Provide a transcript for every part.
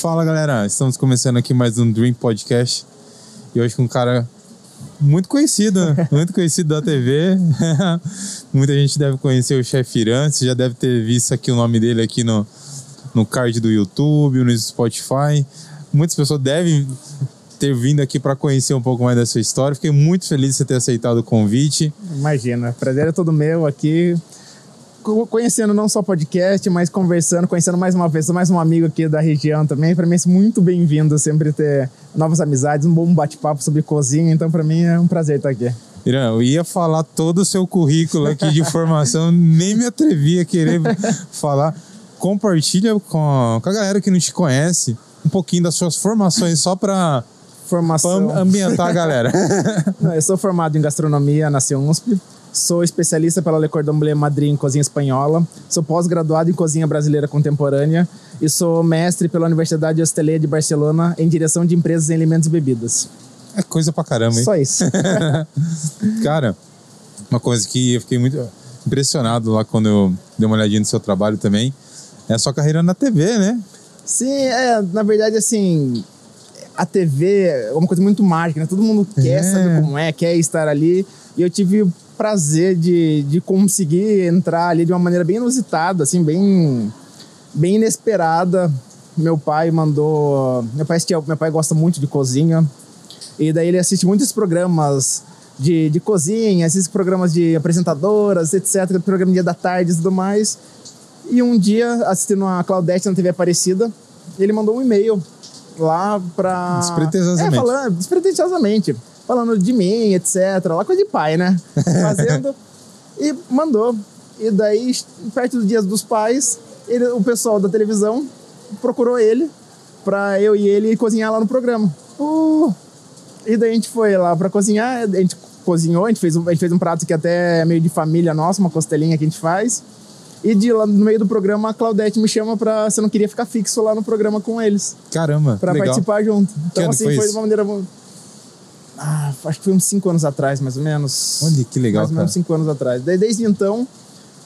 Fala galera, estamos começando aqui mais um Dream Podcast e hoje com um cara muito conhecido, né? muito conhecido da TV. Muita gente deve conhecer o chefe Irã, você já deve ter visto aqui o nome dele aqui no, no card do YouTube, no Spotify. Muitas pessoas devem ter vindo aqui para conhecer um pouco mais da sua história. Fiquei muito feliz de você ter aceitado o convite. Imagina, prazer é todo meu aqui conhecendo não só podcast, mas conversando, conhecendo mais uma vez, mais um amigo aqui da região também. Para mim é muito bem-vindo sempre ter novas amizades, um bom bate-papo sobre cozinha. Então, para mim é um prazer estar aqui. Irã, eu ia falar todo o seu currículo aqui de formação, nem me atrevi a querer falar. Compartilha com, com a galera que não te conhece um pouquinho das suas formações, só para formação. ambientar a galera. eu sou formado em gastronomia na USP. Sou especialista pela Le Cordon Bleu Madrid em cozinha espanhola. Sou pós-graduado em cozinha brasileira contemporânea e sou mestre pela Universidade Hosteleira de Barcelona em direção de empresas em alimentos e bebidas. É coisa pra caramba, hein? Só isso. Cara, uma coisa que eu fiquei muito impressionado lá quando eu dei uma olhadinha no seu trabalho também é a sua carreira na TV, né? Sim, é, na verdade, assim, a TV é uma coisa muito mágica, né? Todo mundo quer é. saber como é, quer estar ali. E eu tive prazer de, de conseguir entrar ali de uma maneira bem inusitada, assim, bem, bem inesperada. Meu pai mandou. Meu pai, meu pai gosta muito de cozinha. E daí ele assiste muitos programas de, de cozinha, assiste programas de apresentadoras, etc., programa dia da tarde e tudo mais. E um dia, assistindo a Claudete na TV Aparecida, ele mandou um e-mail lá pra. Despretensiosamente. É, falando, despretensiosamente falando de mim, etc. Lá coisa de pai, né? Fazendo. e mandou. E daí, perto do Dia dos Pais, ele, o pessoal da televisão procurou ele pra eu e ele cozinhar lá no programa. Uh, e daí a gente foi lá pra cozinhar, a gente cozinhou, a gente fez um, a gente fez um prato que até é meio de família nossa, uma costelinha que a gente faz. E de lá no meio do programa, a Claudete me chama pra. Você não queria ficar fixo lá no programa com eles. Caramba. Pra legal. participar junto. Então, assim, foi, foi de uma maneira ah, acho que foi uns 5 anos atrás, mais ou menos. Olha que legal, Mais ou menos 5 anos atrás. Daí, desde então,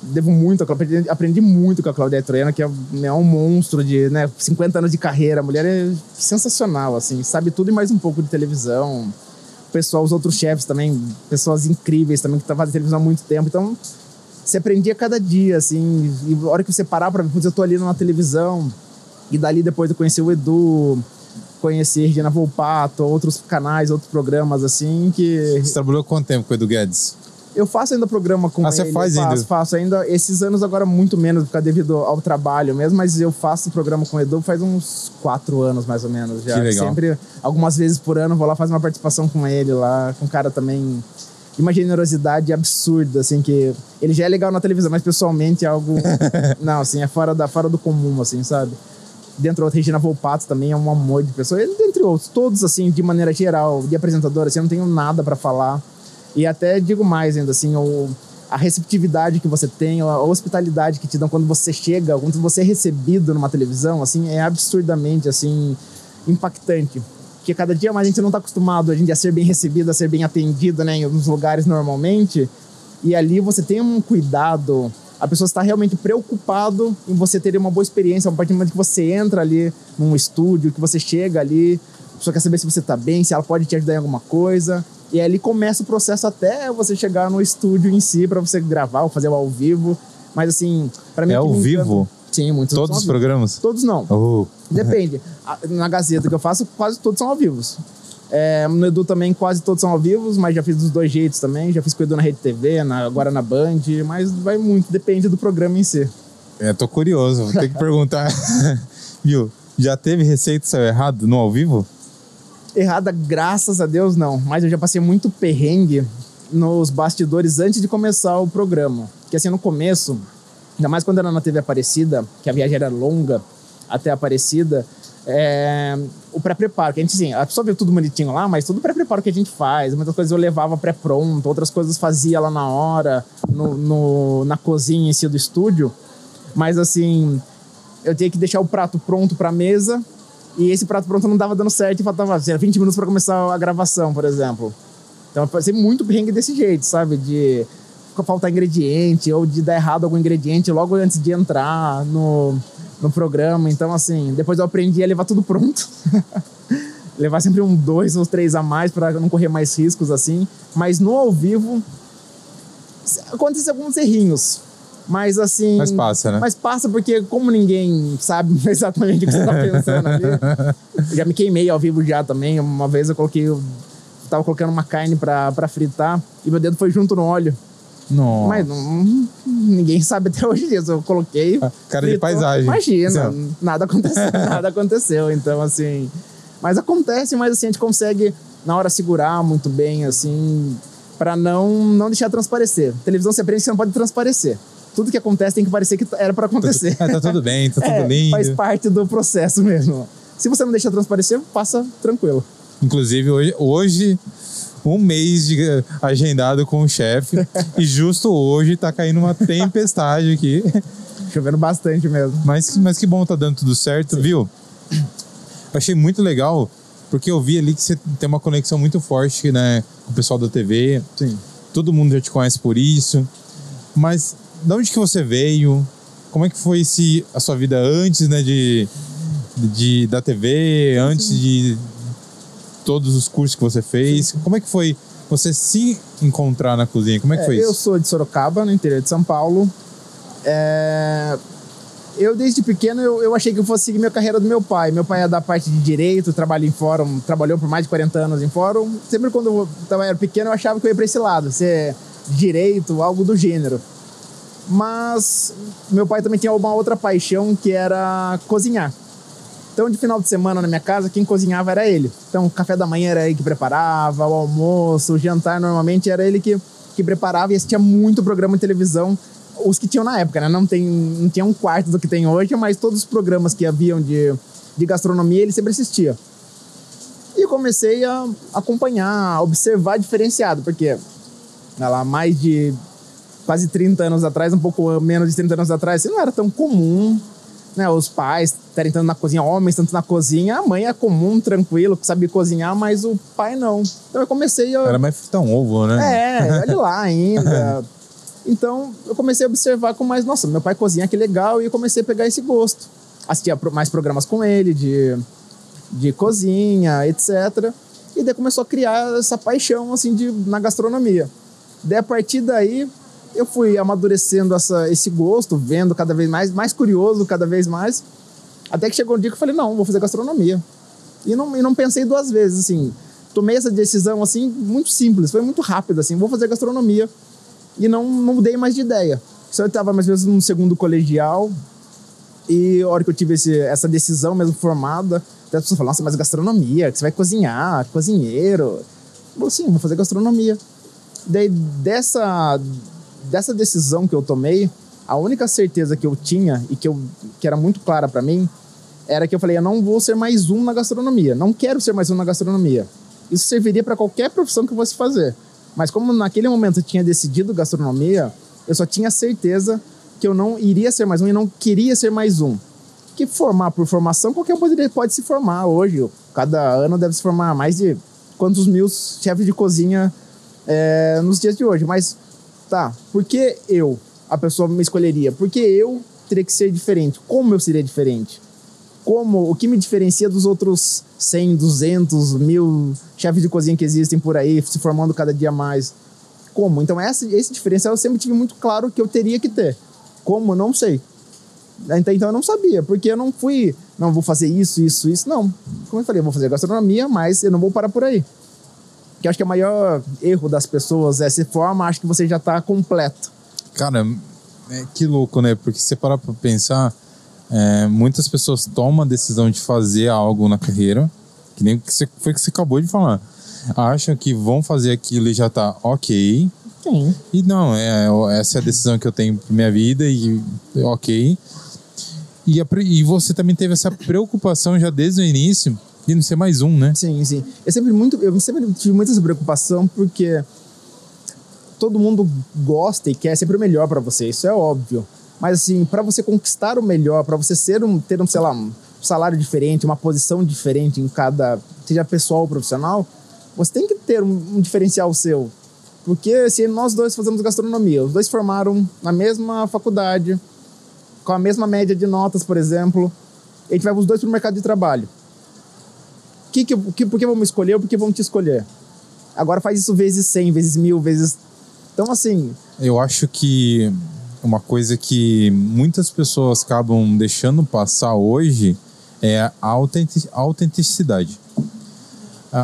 devo muito, aprendi, aprendi muito com a Claudia Troiana, que é, é, um monstro de né, 50 anos de carreira. A mulher é sensacional, assim, sabe tudo e mais um pouco de televisão. O pessoal, os outros chefes também, pessoas incríveis também, que fazendo televisão há muito tempo. Então, você aprendia cada dia, assim, e a hora que você parar pra ver, eu tô ali na televisão, e dali depois eu conheci o Edu, conhecer Regina Volpato, outros canais, outros programas assim que. Você trabalhou quanto tempo com o Edu Guedes? Eu faço ainda programa com ah, ele. você faz faço, ainda? Faço ainda. Esses anos agora muito menos, porque devido ao trabalho mesmo, mas eu faço programa com o Edu faz uns quatro anos mais ou menos já. Que legal. Sempre, algumas vezes por ano, vou lá fazer uma participação com ele lá, com um cara também de uma generosidade absurda, assim, que ele já é legal na televisão, mas pessoalmente é algo. não, assim, é fora, da, fora do comum, assim, sabe? Dentro da Regina Volpato também é um amor de pessoa, entre outros, todos assim, de maneira geral, de apresentadora, assim, eu não tenho nada para falar. E até digo mais ainda, assim, o, a receptividade que você tem, a hospitalidade que te dão quando você chega, quando você é recebido numa televisão, assim, é absurdamente, assim, impactante. Porque cada dia mais a gente não está acostumado a gente a ser bem recebido, a ser bem atendido, né, nos lugares normalmente. E ali você tem um cuidado a pessoa está realmente preocupado em você ter uma boa experiência. A partir do momento que você entra ali num estúdio, que você chega ali, a pessoa quer saber se você está bem, se ela pode te ajudar em alguma coisa. E ali começa o processo até você chegar no estúdio em si para você gravar ou fazer ao vivo. Mas assim, para mim. É ao vivo? Sim, muitos Todos os programas? Todos não. Oh. Depende. Na Gazeta que eu faço, quase todos são ao vivo. É, no Edu também quase todos são ao vivo, mas já fiz dos dois jeitos também. Já fiz com o Edu na Rede TV, na, agora na Band, mas vai muito, depende do programa em si. É, tô curioso, vou ter que perguntar. Viu? Já teve receita saiu errado no ao vivo? Errada, graças a Deus, não. Mas eu já passei muito perrengue nos bastidores antes de começar o programa. Porque assim, no começo, ainda mais quando era na TV Aparecida, que a viagem era longa até Aparecida, é, o pré-preparo, que a gente, assim, a pessoa vê tudo bonitinho lá, mas tudo pré-preparo que a gente faz. Muitas coisas eu levava pré-pronto, outras coisas fazia lá na hora, no, no, na cozinha em si do estúdio. Mas, assim, eu tinha que deixar o prato pronto pra mesa e esse prato pronto não dava dando certo e faltava 20 minutos para começar a gravação, por exemplo. Então, eu passei muito perrengue desse jeito, sabe? De faltar ingrediente ou de dar errado algum ingrediente logo antes de entrar no no programa. Então, assim, depois eu aprendi a levar tudo pronto. levar sempre um dois ou três a mais para não correr mais riscos, assim. Mas no ao vivo, acontece alguns errinhos. Mas assim. Mas passa, né? Mas passa porque, como ninguém sabe exatamente o que você tá pensando ali, já me queimei ao vivo já também. Uma vez eu coloquei. Eu tava colocando uma carne pra fritar e meu dedo foi junto no óleo. Nossa. Mas não, ninguém sabe até hoje disso. Eu coloquei. Cara fritou, de paisagem. Imagina, Assim, nada aconteceu, nada aconteceu. Então, assim. Mas acontece, mas assim, a gente consegue, na hora, segurar muito bem, assim, para não, não deixar transparecer. Televisão você aprende que você não pode transparecer. Tudo que acontece tem que parecer que era para acontecer. É, tá tudo bem, tá tudo É, lindo. Faz parte do processo mesmo. Se você não deixa transparecer, passa tranquilo. Inclusive, hoje, hoje, um mês de agendado com o chefe. e justo hoje tá caindo uma tempestade aqui. Chovendo bastante mesmo. Mas, mas que bom, tá dando tudo certo, viu? Eu achei muito legal, porque eu vi ali que você tem uma conexão muito forte né, com o pessoal da TV. Sim. Todo mundo já te conhece por isso. Mas de onde que você veio? Como é que foi esse, a sua vida antes né, de, de, da TV, antes de todos os cursos que você fez? Como é que foi você se encontrar na cozinha? Como é que É, foi eu isso? sou de Sorocaba, no interior de São Paulo. É, Eu, desde pequeno, eu, eu achei que eu fosse seguir minha carreira do meu pai. Meu pai é da parte de direito, trabalha em fórum, trabalhou por mais de 40 anos em fórum. Sempre quando eu tava, era pequeno, eu achava que eu ia pra esse lado, ser direito, algo do gênero. Mas meu pai também tinha uma outra paixão, que era cozinhar. Então, de final de semana na minha casa, quem cozinhava era ele. Então, o café da manhã era ele que preparava, o almoço, o jantar normalmente era ele que, que preparava e assistia muito programa de televisão, os que tinham na época, né? Não, tem, não tinha um quarto do que tem hoje, mas todos os programas que haviam de, de gastronomia ele sempre assistia. E eu comecei a acompanhar, a observar diferenciado, porque lá, mais de quase 30 anos atrás, um pouco menos de 30 anos atrás, assim, não era tão comum né, os pais estarem tanto na cozinha, homens tanto na cozinha. A mãe é comum, tranquilo, que sabia cozinhar, mas o pai não. Então eu comecei a. Era mais fritar um ovo, né? É, olha lá ainda. Então eu comecei a observar com mais, nossa, meu pai cozinha, que legal, e eu comecei a pegar esse gosto. Assistia mais programas com ele, de, de cozinha, etc. E daí começou a criar essa paixão, assim, de, na gastronomia. Daí a partir daí eu fui amadurecendo essa, esse gosto, vendo cada vez mais, mais curioso cada vez mais. Até que chegou um dia que eu falei, não, vou fazer gastronomia. E não, e não pensei duas vezes, assim. Tomei essa decisão, assim, muito simples, foi muito rápido, assim, vou fazer gastronomia. E não, não mudei mais de ideia. Só eu estava mais ou menos no segundo colegial, e a hora que eu tive esse, essa decisão mesmo formada, até as pessoas falaram, nossa, mas gastronomia, que você vai cozinhar, cozinheiro. Eu falei, sim, vou fazer gastronomia. Daí, dessa, dessa decisão que eu tomei, a única certeza que eu tinha e que, eu, que era muito clara para mim era que eu falei, eu não vou ser mais um na gastronomia, não quero ser mais um na gastronomia. Isso serviria para qualquer profissão que eu fosse fazer. Mas como naquele momento eu tinha decidido gastronomia, eu só tinha certeza que eu não iria ser mais um e não queria ser mais um. Que formar por formação, qualquer um poderia, pode se formar hoje. Cada ano deve se formar mais de quantos mil chefes de cozinha é, nos dias de hoje. Mas tá, por que eu, a pessoa me escolheria? Porque eu teria que ser diferente. Como eu seria diferente? Como, o que me diferencia dos outros 100, 200, mil chefes de cozinha que existem por aí, se formando cada dia mais? Como? Então, essa, esse diferencial eu sempre tive muito claro que eu teria que ter. Como? Não sei. Então, então eu não sabia, porque eu não fui, não vou fazer isso, isso, isso. Não. Como eu falei, eu vou fazer gastronomia, mas eu não vou parar por aí. Que acho que o maior erro das pessoas é se forma, acho que você já está completo. Cara, é, que louco, né? Porque se você parar pra pensar, é, muitas pessoas tomam a decisão de fazer algo na carreira, que nem que você, foi que você acabou de falar. Acham que vão fazer aquilo e já tá ok. Sim. E não, é, essa é a decisão que eu tenho pra minha vida e ok. E, a e você também teve essa preocupação já desde o início de não ser mais um, né? Sim, sim. Eu sempre, muito, eu sempre tive muita preocupação porque todo mundo gosta e quer sempre o melhor para você, isso é óbvio. Mas assim, para você conquistar o melhor, para você ser um, ter um, sei lá, um salário diferente, uma posição diferente em cada, seja pessoal ou profissional, você tem que ter um, um diferencial seu. Porque se nós dois fazemos gastronomia, os dois formaram na mesma faculdade, com a mesma média de notas, por exemplo. A gente vai os dois para o mercado de trabalho. Que, que, que, por que vamos escolher ou por que vamos te escolher? Agora faz isso vezes 100, vezes mil, vezes. Então, assim. Eu acho que uma coisa que muitas pessoas acabam deixando passar hoje é a autenticidade.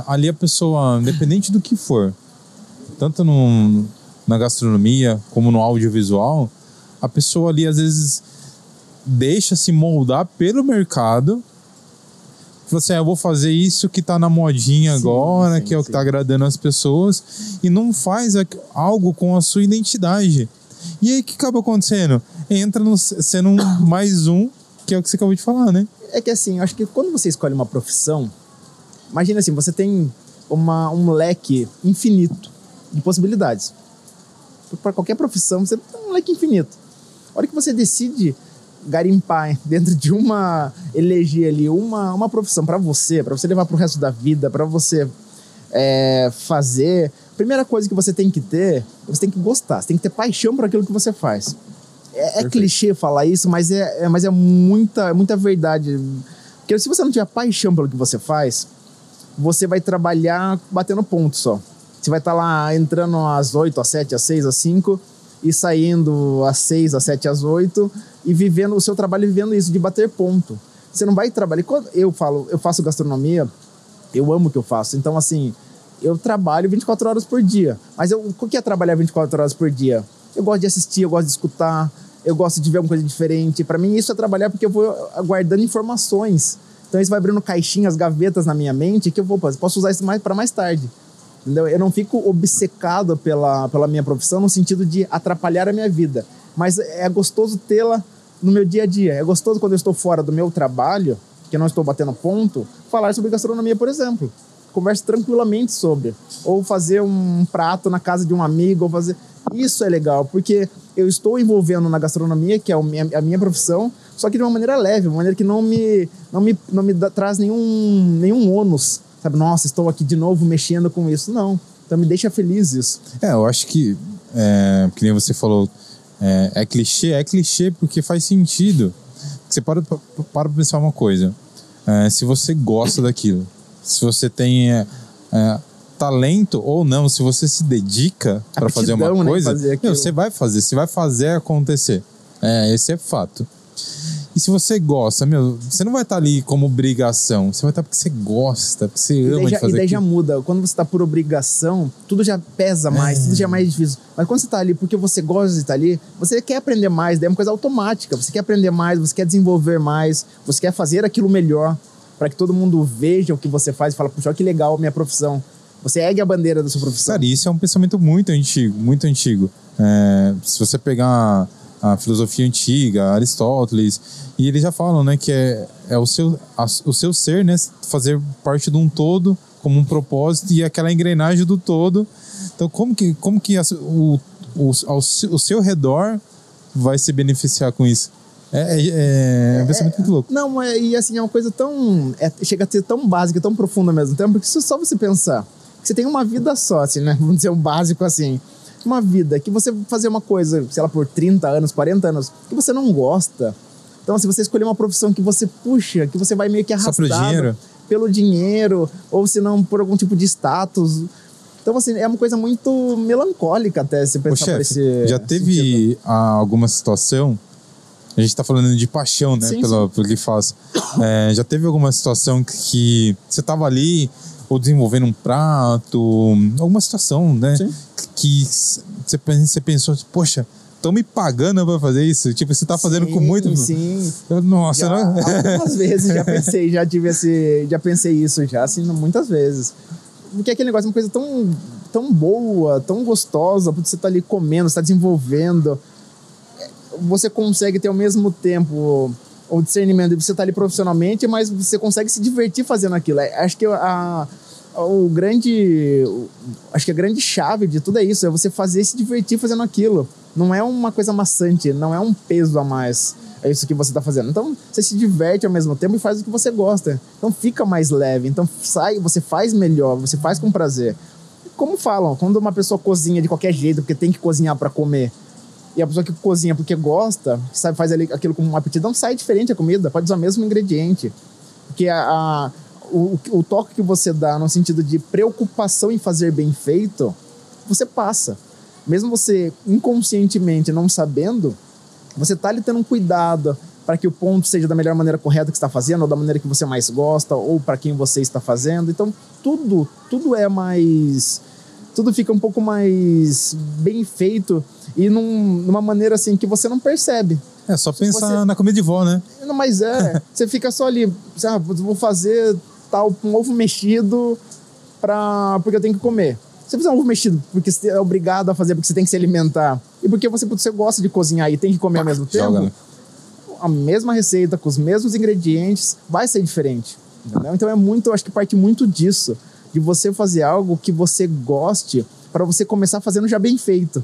Ali a pessoa, independente do que for, tanto no, na gastronomia como no audiovisual, a pessoa ali às vezes deixa se moldar pelo mercado. Fala assim, ah, eu vou fazer isso que tá na modinha sim, agora, sim, que é o que tá agradando as pessoas, e não faz algo com a sua identidade. E aí o que acaba acontecendo? Entra no, sendo um, mais um, que é o que você acabou de falar, né? É que assim, eu acho que quando você escolhe uma profissão, imagina assim, você tem uma, um leque infinito de possibilidades. Para qualquer profissão, você tem um leque infinito. A hora que você decide garimpar dentro de uma eleger ali uma, uma profissão para você, para você levar para o resto da vida, para você é, fazer. Primeira coisa que você tem que ter, você tem que gostar, você tem que ter paixão por aquilo que você faz. É, é clichê falar isso, mas é, é, mas é muita, é muita verdade. Porque se você não tiver paixão pelo que você faz, você vai trabalhar batendo ponto só. Você vai estar tá lá entrando às 8, às 7, às 6, às 5 e saindo às 6, às 7, às 8 e vivendo o seu trabalho vivendo isso de bater ponto. Você não vai trabalhar. Quando eu falo, eu faço gastronomia, eu amo o que eu faço. Então, assim, eu trabalho 24 horas por dia. Mas eu, o que é trabalhar 24 horas por dia? Eu gosto de assistir, eu gosto de escutar, eu gosto de ver alguma coisa diferente. Para mim, isso é trabalhar porque eu vou aguardando informações. Então, isso vai abrindo caixinhas, gavetas na minha mente que eu vou, posso usar isso mais para mais tarde. Entendeu? Eu não fico obcecado pela, pela minha profissão no sentido de atrapalhar a minha vida. Mas é gostoso tê-la no meu dia a dia. É gostoso quando eu estou fora do meu trabalho, que eu não estou batendo ponto, falar sobre gastronomia, por exemplo. Converse tranquilamente sobre. Ou fazer um prato na casa de um amigo, ou fazer. Isso é legal, porque eu estou envolvendo na gastronomia, que é a minha profissão, só que de uma maneira leve, uma maneira que não me, não me, não me traz nenhum, nenhum ônus sabe, nossa, estou aqui de novo mexendo com isso. Não. Então me deixa feliz isso. É, eu acho que, é, que nem você falou, é, é clichê, é clichê porque faz sentido. Você para para pensar uma coisa. É, se você gosta daquilo, se você tem é, é, talento ou não, se você se dedica para fazer uma né, coisa, fazer meu, você vai fazer, você vai fazer acontecer. É, esse é fato. E se você gosta, meu, você não vai estar ali como obrigação. Você vai estar porque você gosta, porque você ama já, de fazer E daí já muda. Quando você está por obrigação, tudo já pesa mais, é. tudo já é mais difícil. Mas quando você está ali porque você gosta de estar ali, você quer aprender mais, daí é uma coisa automática. Você quer aprender mais, você quer desenvolver mais, você quer fazer aquilo melhor para que todo mundo veja o que você faz e fala, puxa, que legal minha profissão. Você ergue a bandeira da sua profissão. Cara, isso é um pensamento muito antigo, muito antigo. É, se você pegar a filosofia antiga, Aristóteles, e eles já falam, né, que é, é o, seu, a, o seu ser, né, fazer parte de um todo como um propósito e aquela engrenagem do todo. Então, como que, como que a, o, o, ao, o seu redor vai se beneficiar com isso? É, é, é um pensamento muito louco. Não, é, e assim, é uma coisa tão. É, chega a ser tão básica, tão profunda ao mesmo tempo, porque isso só você pensar. Você tem uma vida só, assim, né? Vamos dizer, um básico assim uma vida que você fazer uma coisa, sei lá, por 30 anos, 40 anos, que você não gosta. Então, se você escolher uma profissão que você puxa, que você vai meio que arrastado pelo dinheiro. pelo dinheiro, ou se não por algum tipo de status. Então, assim, é uma coisa muito melancólica até se pensar Ô, chefe, esse Já teve alguma situação a gente tá falando de paixão, né? Sim, pelo, sim. pelo que faz. É, já teve alguma situação que você tava ali, ou desenvolvendo um prato, alguma situação, né? Sim. Que você pensou, poxa, estão me pagando para fazer isso? Tipo, você tá fazendo sim, com muito. Sim. Nossa, já, não... Algumas vezes já pensei, já tive esse. Já pensei isso, já, assim, muitas vezes. Porque aquele negócio é uma coisa tão, tão boa, tão gostosa, porque você tá ali comendo, você tá desenvolvendo. Você consegue ter ao mesmo tempo o discernimento de você estar tá ali profissionalmente, mas você consegue se divertir fazendo aquilo. É, acho que a, o grande. Acho que a grande chave de tudo é isso: é você fazer se divertir fazendo aquilo. Não é uma coisa maçante, não é um peso a mais. É isso que você está fazendo. Então, você se diverte ao mesmo tempo e faz o que você gosta. Então, fica mais leve. Então, sai, você faz melhor, você faz com prazer. Como falam, quando uma pessoa cozinha de qualquer jeito, porque tem que cozinhar para comer, E a pessoa que cozinha porque gosta, sabe faz ali aquilo com uma aptidão, sai diferente a comida, pode usar o mesmo ingrediente. Porque a, a o, o toque que você dá no sentido de preocupação em fazer bem feito, você passa. Mesmo você inconscientemente não sabendo, você tá ali tendo um cuidado para que o ponto seja da melhor maneira correta que está fazendo, ou da maneira que você mais gosta, ou para quem você está fazendo. Então, tudo, tudo é mais tudo fica um pouco mais bem feito e num, numa maneira assim que você não percebe. É só pensar você... na comida de vó, né? Não, mas é, você fica só ali, ah, vou fazer tal um ovo mexido pra, porque eu tenho que comer. Você fizer um ovo mexido porque você é obrigado a fazer porque você tem que se alimentar e porque você, você gosta de cozinhar e tem que comer ao mesmo tempo, Joga, né? a mesma receita, com os mesmos ingredientes, vai ser diferente. Entendeu? Então é muito, acho que parte muito disso, de você fazer algo que você goste para você começar fazendo já bem feito.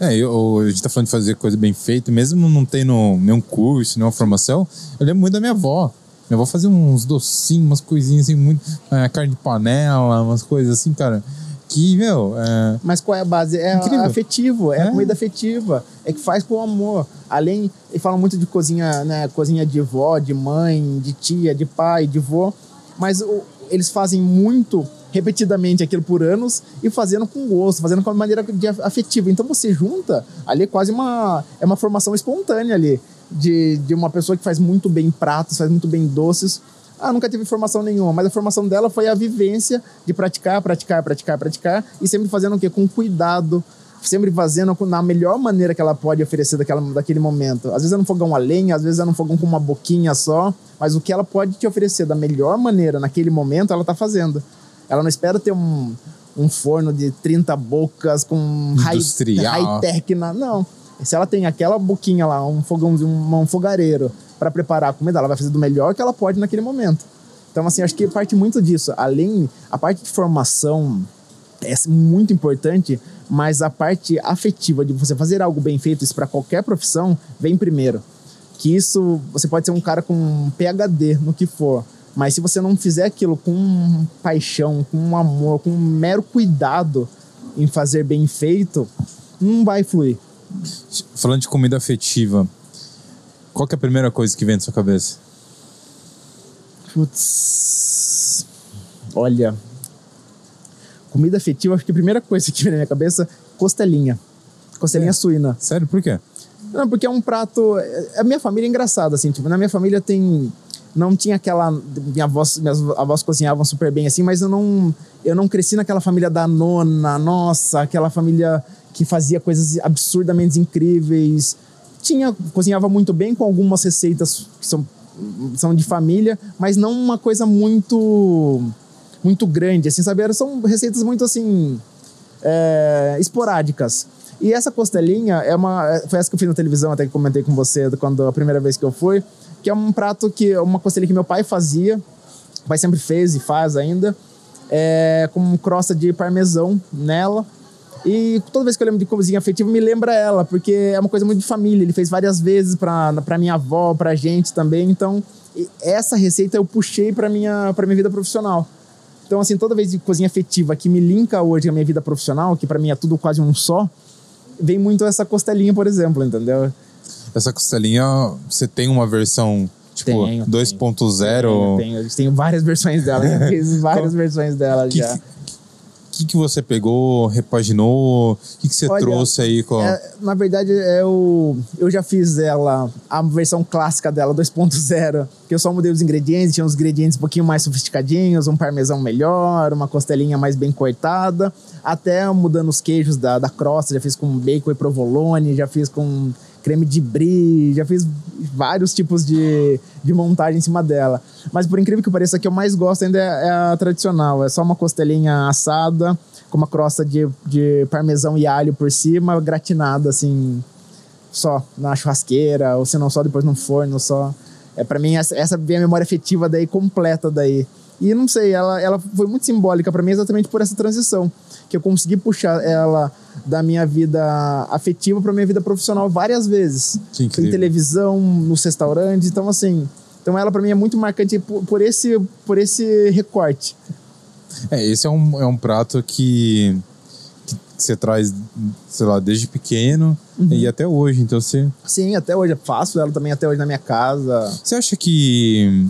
É, eu, a gente tá falando de fazer coisa bem feita, mesmo não tendo nenhum curso, nenhuma formação, eu lembro muito da minha avó. Minha avó fazia uns docinhos, umas coisinhas assim, muito. É, carne de panela, umas coisas assim, cara que, meu. É... Mas qual é a base? É Incrível. afetivo, é, é, comida afetiva. É que faz com amor. Além. E falam muito de cozinha, né? Cozinha de vó, de mãe, de tia, de pai, de vô. Mas o, eles fazem muito repetidamente aquilo por anos e fazendo com gosto, fazendo com uma maneira afetiva. Então você junta, ali é quase uma é uma formação espontânea ali de, de uma pessoa que faz muito bem pratos, faz muito bem doces ah, nunca tive formação nenhuma, mas a formação dela foi a vivência de praticar, praticar, praticar, praticar e sempre fazendo o quê? Com cuidado, sempre fazendo na melhor maneira que ela pode oferecer daquela, daquele momento. Às vezes é num fogão a lenha, às vezes é num fogão com uma boquinha só, mas o que ela pode te oferecer da melhor maneira naquele momento, ela tá fazendo. Ela não espera ter um, um forno de 30 bocas com high-tech. High não. Se ela tem aquela boquinha lá, um fogão, um, um fogareiro, para preparar a comida, ela vai fazer do melhor que ela pode naquele momento. Então, assim, acho que parte muito disso. Além, a parte de formação é muito importante, mas a parte afetiva de você fazer algo bem feito, isso para qualquer profissão, vem primeiro. Que isso, você pode ser um cara com PhD no que for, mas se você não fizer aquilo com paixão, com amor, com um mero cuidado em fazer bem feito, não vai fluir. Falando de comida afetiva, qual é a primeira coisa que vem na sua cabeça? Putz. Olha. Comida afetiva, acho que a primeira coisa que vem na minha cabeça, costelinha. Costelinha é. suína. Sério, por quê? Não, porque é um prato. A minha família é engraçada, assim. Tipo, na minha família tem. Não tinha aquela. Minha avós, minhas avós cozinhavam super bem, assim, mas eu não. Eu não cresci naquela família da nona, nossa, aquela família que fazia coisas absurdamente incríveis tinha cozinhava muito bem com algumas receitas que são, são de família, mas não uma coisa muito muito grande, assim, sabe? São receitas muito assim é, esporádicas. E essa costelinha é uma foi essa que eu fiz na televisão, até que comentei com você quando a primeira vez que eu fui, que é um prato que uma costelinha que meu pai fazia, o pai sempre fez e faz ainda, é, com crosta de parmesão nela e toda vez que eu lembro de cozinha afetiva, me lembra ela, porque é uma coisa muito de família. Ele fez várias vezes pra, pra minha avó, pra gente também. Então, essa receita eu puxei pra minha, pra minha vida profissional. Então, assim, toda vez de cozinha afetiva que me linka hoje a minha vida profissional, que para mim é tudo quase um só, vem muito essa costelinha, por exemplo, entendeu? Essa costelinha, você tem uma versão tipo 2.0? Tenho, tenho, tenho, várias versões dela, fiz várias versões dela que, já que, que você pegou, repaginou? O que, que você Olha, trouxe aí? Com... É, na verdade, eu, eu já fiz ela, a versão clássica dela, 2.0, que eu só mudei os ingredientes, tinha uns ingredientes um pouquinho mais sofisticadinhos, um parmesão melhor, uma costelinha mais bem cortada, até mudando os queijos da, da crosta, já fiz com bacon e provolone, já fiz com creme de brie, já fiz vários tipos de, de montagem em cima dela. Mas por incrível que pareça, a que eu mais gosto ainda é, é a tradicional. É só uma costelinha assada, com uma crosta de, de parmesão e alho por cima, gratinada assim, só na churrasqueira, ou se não só depois no forno, só. É para mim essa, essa vem a memória afetiva daí completa daí. E não sei, ela, ela foi muito simbólica para mim exatamente por essa transição que eu consegui puxar ela da minha vida afetiva para minha vida profissional várias vezes. Em televisão, nos restaurantes, então assim, então ela para mim é muito marcante por, por, esse por esse recorte. É, esse é um, é um prato que que você traz, sei lá, desde pequeno e até hoje. Então você. Sim, até hoje. Eu faço ela também até hoje na minha casa. Você acha que,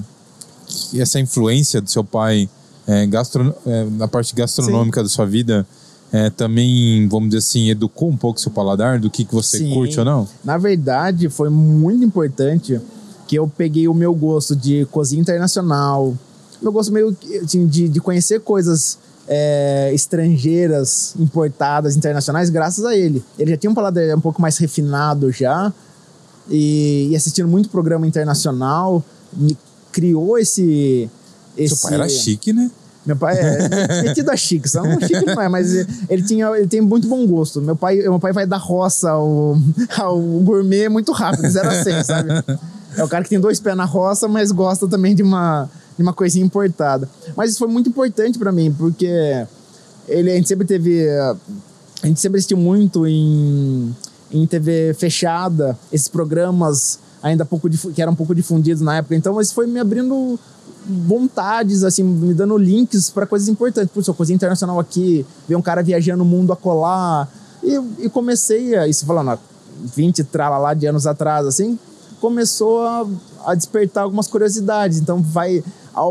que essa influência do seu pai é, gastro, é, na parte gastronômica da sua vida é, também, vamos dizer assim, educou um pouco seu paladar do que, que você Sim. curte ou não? Na verdade, foi muito importante que eu peguei o meu gosto de cozinha internacional, meu gosto meio assim, de, de conhecer coisas é, estrangeiras, importadas, internacionais, graças a ele. Ele já tinha um paladar um pouco mais refinado já, e, e assistindo muito programa internacional, me criou esse... esse Seu pai era chique, né? Meu pai é metido a chique, só não chique não é, mas ele tinha, ele tem muito bom gosto. Meu pai, meu pai vai da roça ao, ao gourmet muito rápido, 0 a 100, sabe? É o cara que tem dois pés na roça, mas gosta também de uma, de uma coisinha importada. Mas isso foi muito importante para mim, porque ele, a gente sempre teve. A gente sempre assistiu muito em, em TV fechada, esses programas ainda pouco que eram um pouco difundidos na época. Então, isso foi me abrindo vontades, assim, me dando links para coisas importantes. Putz, cozinha internacional aqui, ver um cara viajando o mundo a colar. E, e comecei a, isso falando, há 20 tralalá de anos atrás, assim, começou a, a despertar algumas curiosidades. Então, vai.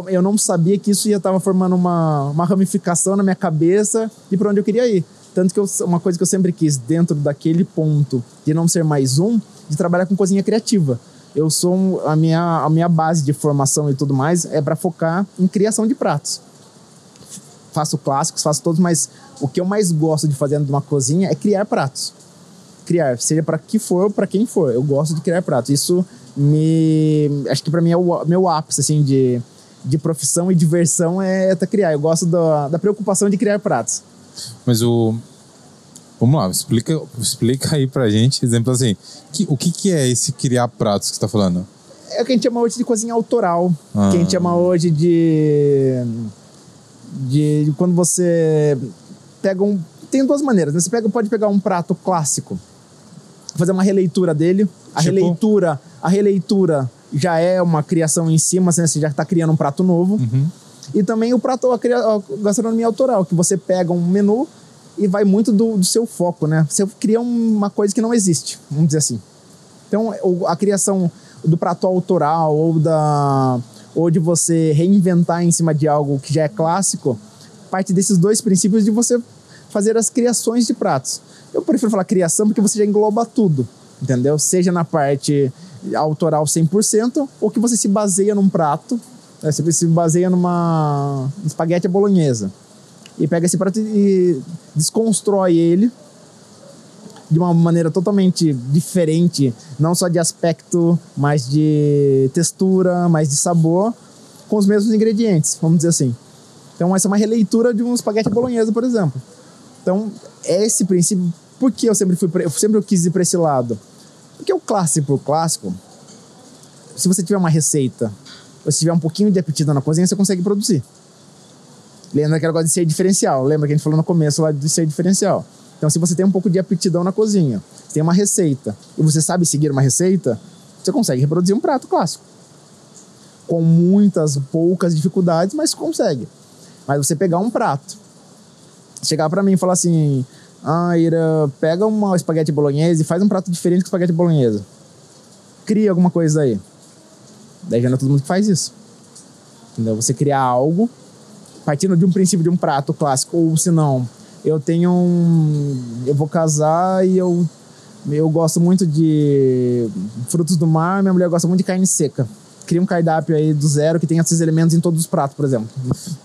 Eu não sabia que isso já estava formando uma, uma ramificação na minha cabeça e para onde eu queria ir. Tanto que eu, uma coisa que eu sempre quis, dentro daquele ponto de não ser mais um, de trabalhar com cozinha criativa eu sou a minha a minha base de formação e tudo mais é para focar em criação de pratos. Faço clássicos, faço todos, mas o que eu mais gosto de fazer numa cozinha é criar pratos. Criar, seja para que for, para quem for, eu gosto de criar pratos. Isso me acho que para mim é o meu ápice assim de de profissão e diversão é, é criar. Eu gosto da, da preocupação de criar pratos. Mas o Vamos lá, explica, explica aí pra gente, exemplo assim, que, o que, que é esse criar pratos que você tá falando? É o que a gente chama hoje de cozinha autoral, ah. que a gente chama hoje de, de, de quando você pega um... Tem duas maneiras, né? Você pega, pode pegar um prato clássico, fazer uma releitura dele, a tipo? releitura, a releitura já é uma criação em cima, assim, você já está criando um prato novo. Uhum. E também o prato, a, a gastronomia autoral, que você pega um menu e vai muito do, do, seu foco, né? Você cria uma coisa que não existe, vamos dizer assim. Então, a criação do prato autoral ou da ou de você reinventar em cima de algo que já é clássico, parte desses dois princípios de você fazer as criações de pratos. Eu prefiro falar criação porque você já engloba tudo, entendeu? Seja na parte autoral 100% ou que você se baseia num prato, né? você se baseia numa espaguete à bolonhesa e pega esse prato e desconstrói ele de uma maneira totalmente diferente, não só de aspecto, mas de textura, mas de sabor, com os mesmos ingredientes, vamos dizer assim. Então essa é uma releitura de um espaguete bolonhesa, por exemplo. Então, é esse princípio, por que eu sempre fui eu sempre quis ir para esse lado? Porque o clássico, o clássico, se você tiver uma receita, se tiver um pouquinho de apetite na cozinha, você consegue produzir. Lembra que ela gosta de ser diferencial. Lembra que a gente falou no começo lá de ser diferencial. Então, se você tem um pouco de aptidão na cozinha, tem uma receita e você sabe seguir uma receita, você consegue reproduzir um prato clássico. Com muitas, poucas dificuldades, mas consegue. Mas você pegar um prato, chegar para mim e falar assim: Ah, Ira, pega uma espaguete bolonhesa e faz um prato diferente com espaguete bolonhesa. Cria alguma coisa aí. Daí já não é todo mundo que faz isso. Entendeu? Você criar algo partindo de um princípio de um prato clássico, ou se não, eu tenho um. Eu vou casar e eu, eu gosto muito de frutos do mar, minha mulher gosta muito de carne seca. Cria um cardápio aí do zero que tem esses elementos em todos os pratos, por exemplo.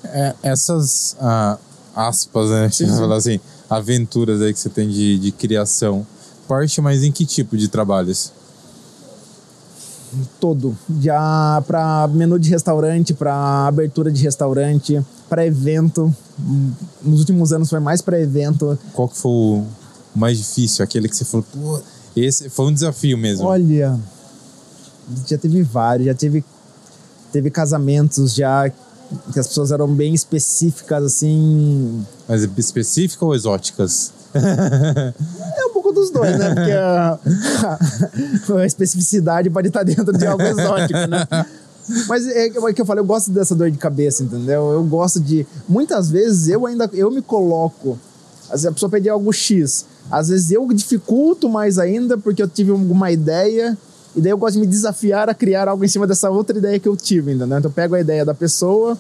É, essas ah, aspas, né? Sim, sim. assim, aventuras aí que você tem de, de criação, parte mais em que tipo de trabalhos? todo, já para menu de restaurante, para abertura de restaurante, para evento. Nos últimos anos foi mais para evento. Qual que foi o mais difícil? Aquele que você falou, pô, esse foi um desafio mesmo. Olha, já teve vários, já teve teve casamentos já que as pessoas eram bem específicas assim. Mas específicas ou exóticas? é um pouco dos dois, né? Porque a, a, a especificidade pode estar dentro de algo exótico, né? Mas é, é que eu falei, eu gosto dessa dor de cabeça, entendeu? Eu gosto de. Muitas vezes eu ainda eu me coloco Às vezes a pessoa pede algo X. Às vezes eu dificulto mais ainda porque eu tive alguma ideia e daí eu gosto de me desafiar a criar algo em cima dessa outra ideia que eu tive, entendeu? Então eu pego a ideia da pessoa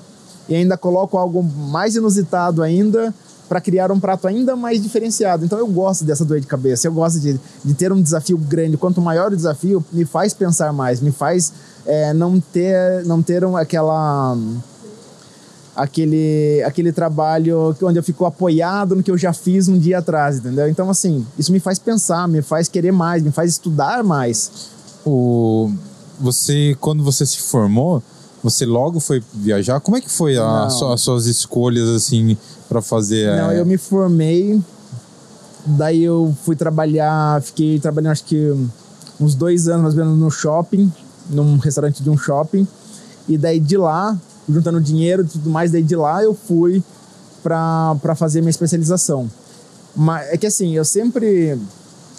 e ainda coloco algo mais inusitado ainda para criar um prato ainda mais diferenciado. Então eu gosto dessa dor de cabeça, eu gosto de, de ter um desafio grande. Quanto maior o desafio, me faz pensar mais, me faz é, não ter, não ter um, aquela aquele, aquele trabalho onde eu fico apoiado no que eu já fiz um dia atrás, entendeu? Então, assim, isso me faz pensar, me faz querer mais, me faz estudar mais. O, você, quando você se formou, você logo foi viajar? Como é que foi a, as suas escolhas, assim, para fazer? Não, é... eu me formei, daí eu fui trabalhar, fiquei trabalhando acho que uns dois anos mais ou menos no shopping, num restaurante de um shopping, e daí de lá juntando dinheiro e tudo mais. Daí de lá eu fui para fazer minha especialização. Mas é que assim, eu sempre.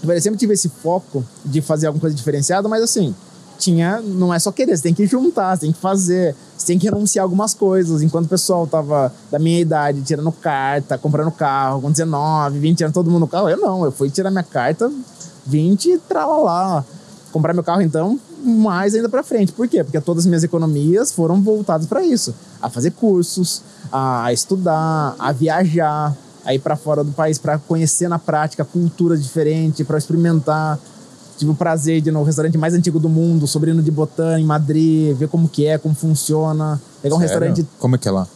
Eu sempre tive esse foco de fazer alguma coisa diferenciada, mas assim, tinha. Não é só querer, você tem que juntar, você tem que fazer, você tem que renunciar algumas coisas. Enquanto o pessoal tava da minha idade tirando carta, comprando carro, com 19, 20 anos, todo mundo no carro, eu não, eu fui tirar minha carta, 20 e lá Comprar meu carro, então, mais ainda para frente. Por quê? Porque todas as minhas economias foram voltadas para isso, a fazer cursos, a estudar, a viajar, a ir para fora do país para conhecer na prática culturas diferentes, para experimentar. Tive o prazer de ir no restaurante mais antigo do mundo, Sobrino de Botã, em Madrid, ver como que é, como funciona. Pegar um restaurante. Como é que é lá?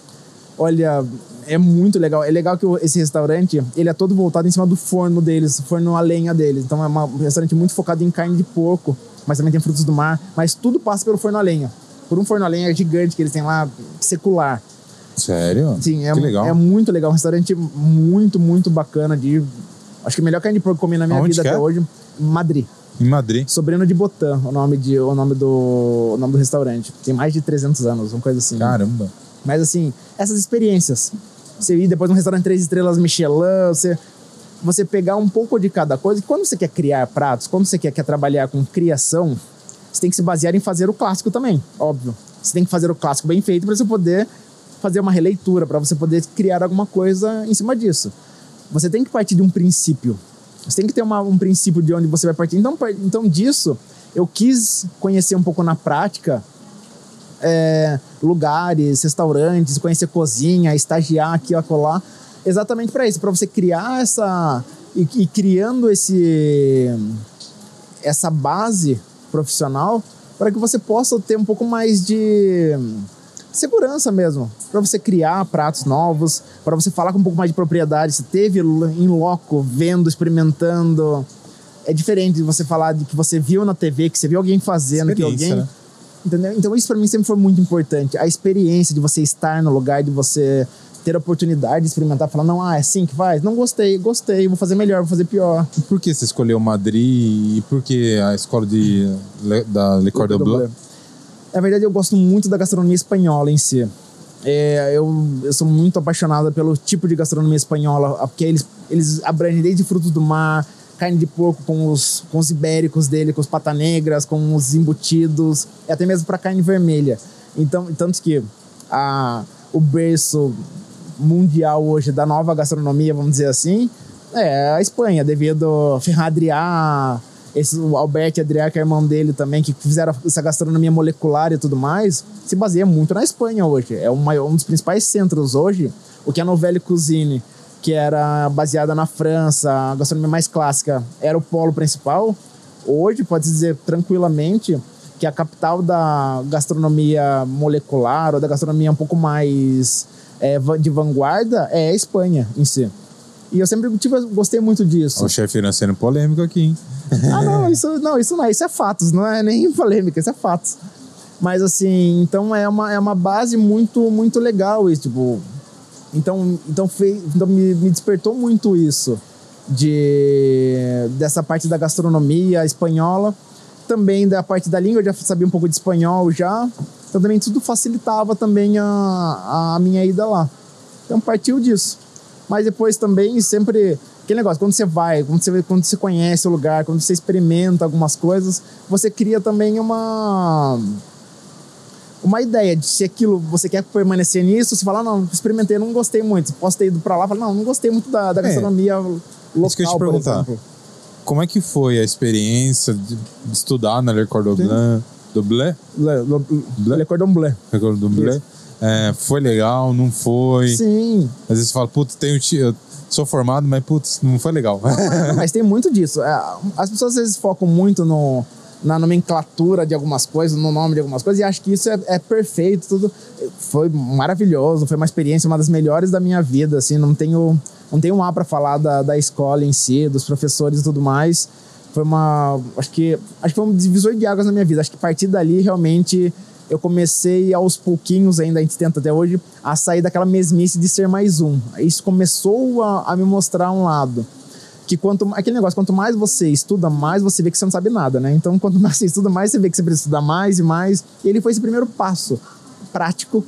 Olha, é muito legal. É legal que esse restaurante, ele é todo voltado em cima do forno deles, forno a lenha deles. Então é um restaurante muito focado em carne de porco mas também tem frutos do mar, mas tudo passa pelo forno a lenha. Por um forno a lenha gigante que eles têm lá, secular. Sério? Sim, é, que legal. é muito legal. Um restaurante muito, muito bacana de. Acho que a melhor que eu comi na minha Aonde vida até é? hoje. Madrid. Em Madrid. Sobrino de Botã, o nome, de, o nome, do, o nome do restaurante. Tem mais de 300 anos, uma coisa assim. Caramba. Mas assim, essas experiências. Você ir depois num restaurante três estrelas Michelin, você você pegar um pouco de cada coisa. E quando você quer criar pratos, quando você quer, quer trabalhar com criação, você tem que se basear em fazer o clássico também, óbvio. Você tem que fazer o clássico bem feito para você poder fazer uma releitura, para você poder criar alguma coisa em cima disso. Você tem que partir de um princípio. Você tem que ter uma, um princípio de onde você vai partir. Então, então disso, eu quis conhecer um pouco na prática é, lugares, restaurantes, conhecer cozinha, estagiar aqui, acolá, exatamente para isso, para você criar essa e, e, criando esse essa base profissional para que você possa ter um pouco mais de segurança mesmo, para você criar pratos novos, para você falar com um pouco mais de propriedade, você teve em loco, vendo, experimentando. É diferente de você falar de que você viu na TV, que você viu alguém fazendo, que alguém né? Entendeu? Então isso para mim sempre foi muito importante. A experiência de você estar no lugar, de você ter a oportunidade de experimentar, falar, não, ah, é assim que faz? Não gostei, gostei, vou fazer melhor, vou fazer pior. E por que você escolheu Madrid e por que a escola de, da Le Cordon Bleu? Na verdade, eu gosto muito da gastronomia espanhola em si. É, eu, eu sou muito apaixonada pelo tipo de gastronomia espanhola, porque eles, eles abrangem desde frutos do mar, carne de porco com os, com os ibéricos dele, com os pata negras, com os embutidos, e até mesmo para carne vermelha. Então, tanto que a, o berço mundial hoje da nova gastronomia, vamos dizer assim, é a Espanha, devido a Ferradriá, esse, o Alberto Adrià, que é irmão dele também, que fizeram essa gastronomia molecular e tudo mais, se baseia muito na Espanha hoje. É um dos principais centros hoje, o que a Novelle Cuisine, que era baseada na França, a gastronomia mais clássica, era o polo principal. Hoje, pode dizer tranquilamente que a capital da gastronomia molecular ou da gastronomia um pouco mais é, de vanguarda é a Espanha em si. E eu sempre tive, gostei muito disso. O chefe irã sendo polêmico aqui, hein? ah, não, isso não, isso não é, isso é fatos, não é nem polêmica, isso é fatos. Mas assim, então é uma, é uma base muito, muito legal isso, tipo. Então, então, fez, então me, me despertou muito isso de dessa parte da gastronomia espanhola, também da parte da língua, eu já sabia um pouco de espanhol já. Então também tudo facilitava também a, a minha ida lá. Então partiu disso. Mas depois também sempre aquele negócio, quando você vai, quando você, quando você conhece o lugar, quando você experimenta algumas coisas, você cria também uma uma ideia de se aquilo você quer permanecer nisso, você fala, ah, não, experimentei, não gostei muito. Posso ter ido para lá, fala, não, não gostei muito da, da É. gastronomia local, Isso que eu te perguntar. exemplo. Como é que foi a experiência de estudar na Le Cordon Bleu? Do Bleu? Le, le, Bleu? le Cordon Bleu. Le Cordon Bleu? É, foi legal, não foi? Sim, Às vezes você fala, putz, tenho, ti- eu sou formado, mas putz, não foi legal. mas tem muito disso. É, As pessoas às vezes focam muito no, na nomenclatura de algumas coisas, no nome de algumas coisas, e acham que isso é, é perfeito, tudo. Foi maravilhoso, foi uma experiência, uma das melhores da minha vida, assim, não tenho, não tenho um A pra falar da, da escola em si, dos professores e tudo mais. Foi uma. Acho que, acho que foi um divisor de águas na minha vida. Acho que a partir dali, realmente, eu comecei aos pouquinhos, ainda a gente tenta até hoje, a sair daquela mesmice de ser mais um. Isso começou a, a me mostrar um lado que quanto aquele negócio, quanto mais você estuda, mais você vê que você não sabe nada, né? Então, quanto mais você estuda, mais você vê que você precisa estudar mais e mais. E ele foi esse primeiro passo prático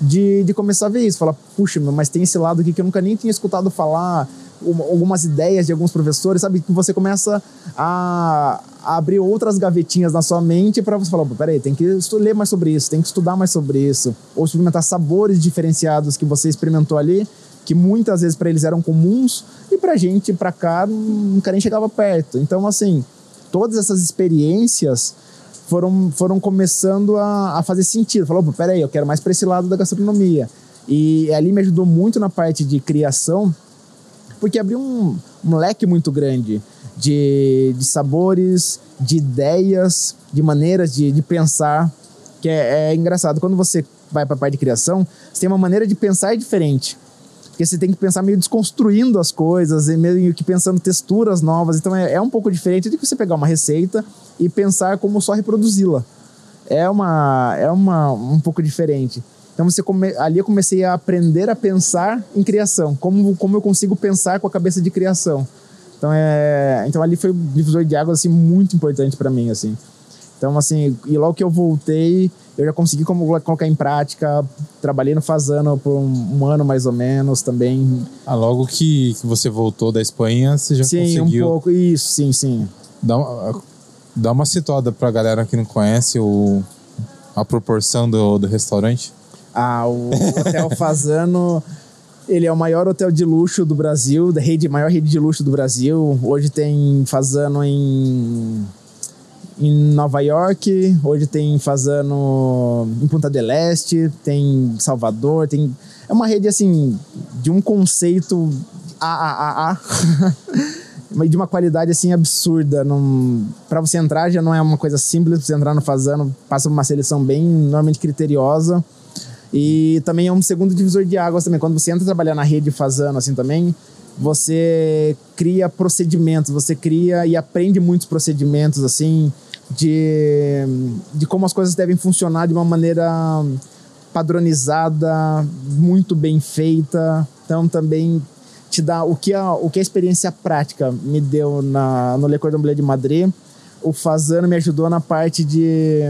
de, de começar a ver isso. Falar, puxa, meu, mas tem esse lado aqui que eu nunca nem tinha escutado falar, uma- algumas ideias de alguns professores, sabe? Que você começa a, a abrir outras gavetinhas na sua mente para você falar, "Pô, peraí, tem que ler mais sobre isso, tem que estudar mais sobre isso. Ou experimentar sabores diferenciados que você experimentou ali, que muitas vezes para eles eram comuns, e pra gente, pra cá, nunca nem chegava perto. Então, assim, todas essas experiências foram, foram começando a, a fazer sentido. Falou, "Pô, peraí, eu quero mais para esse lado da gastronomia. E ali me ajudou muito na parte de criação, porque abriu um, um leque muito grande de, de sabores, de ideias, de maneiras de, de pensar, que é, é engraçado. Quando você vai para a parte de criação, você tem uma maneira de pensar diferente. Porque você tem que pensar meio desconstruindo as coisas, e meio que pensando texturas novas. Então é, é um pouco diferente de que você pegar uma receita e pensar como só reproduzi-la. É uma é uma um pouco diferente. Então você come, ali eu comecei a aprender a pensar em criação, como como eu consigo pensar com a cabeça de criação. Então é, então ali foi um divisor de águas assim muito importante para mim assim. Então assim, e logo que eu voltei, eu já consegui como colocar em prática, trabalhei no Fazano por um, um ano mais ou menos também. Ah, logo que, que você voltou da Espanha, você já sim, conseguiu um pouco isso, sim, sim. dar uma, dar uma situada pra galera que não conhece o, a proporção do, do restaurante. Ah, o Hotel Fazano, ele é o maior hotel de luxo do Brasil, da rede, maior rede de luxo do Brasil. Hoje tem Fazano em, em Nova York, hoje tem Fazano em Punta del Este, tem Salvador, tem... É uma rede, assim, de um conceito AAA, mas de uma qualidade, assim, absurda. Não... Pra você entrar já não é uma coisa simples, você entrar no Fazano, passa uma seleção bem, normalmente criteriosa. E também é um segundo divisor de águas também. Quando você entra trabalhar na rede Fazano, assim, também, você cria procedimentos, você cria e aprende muitos procedimentos, assim, de, de como as coisas devem funcionar de uma maneira padronizada, muito bem feita. Então, também te dá o que a, o que a experiência prática me deu na, no Le Cordon Bleu de Madrid. O Fazano me ajudou na parte de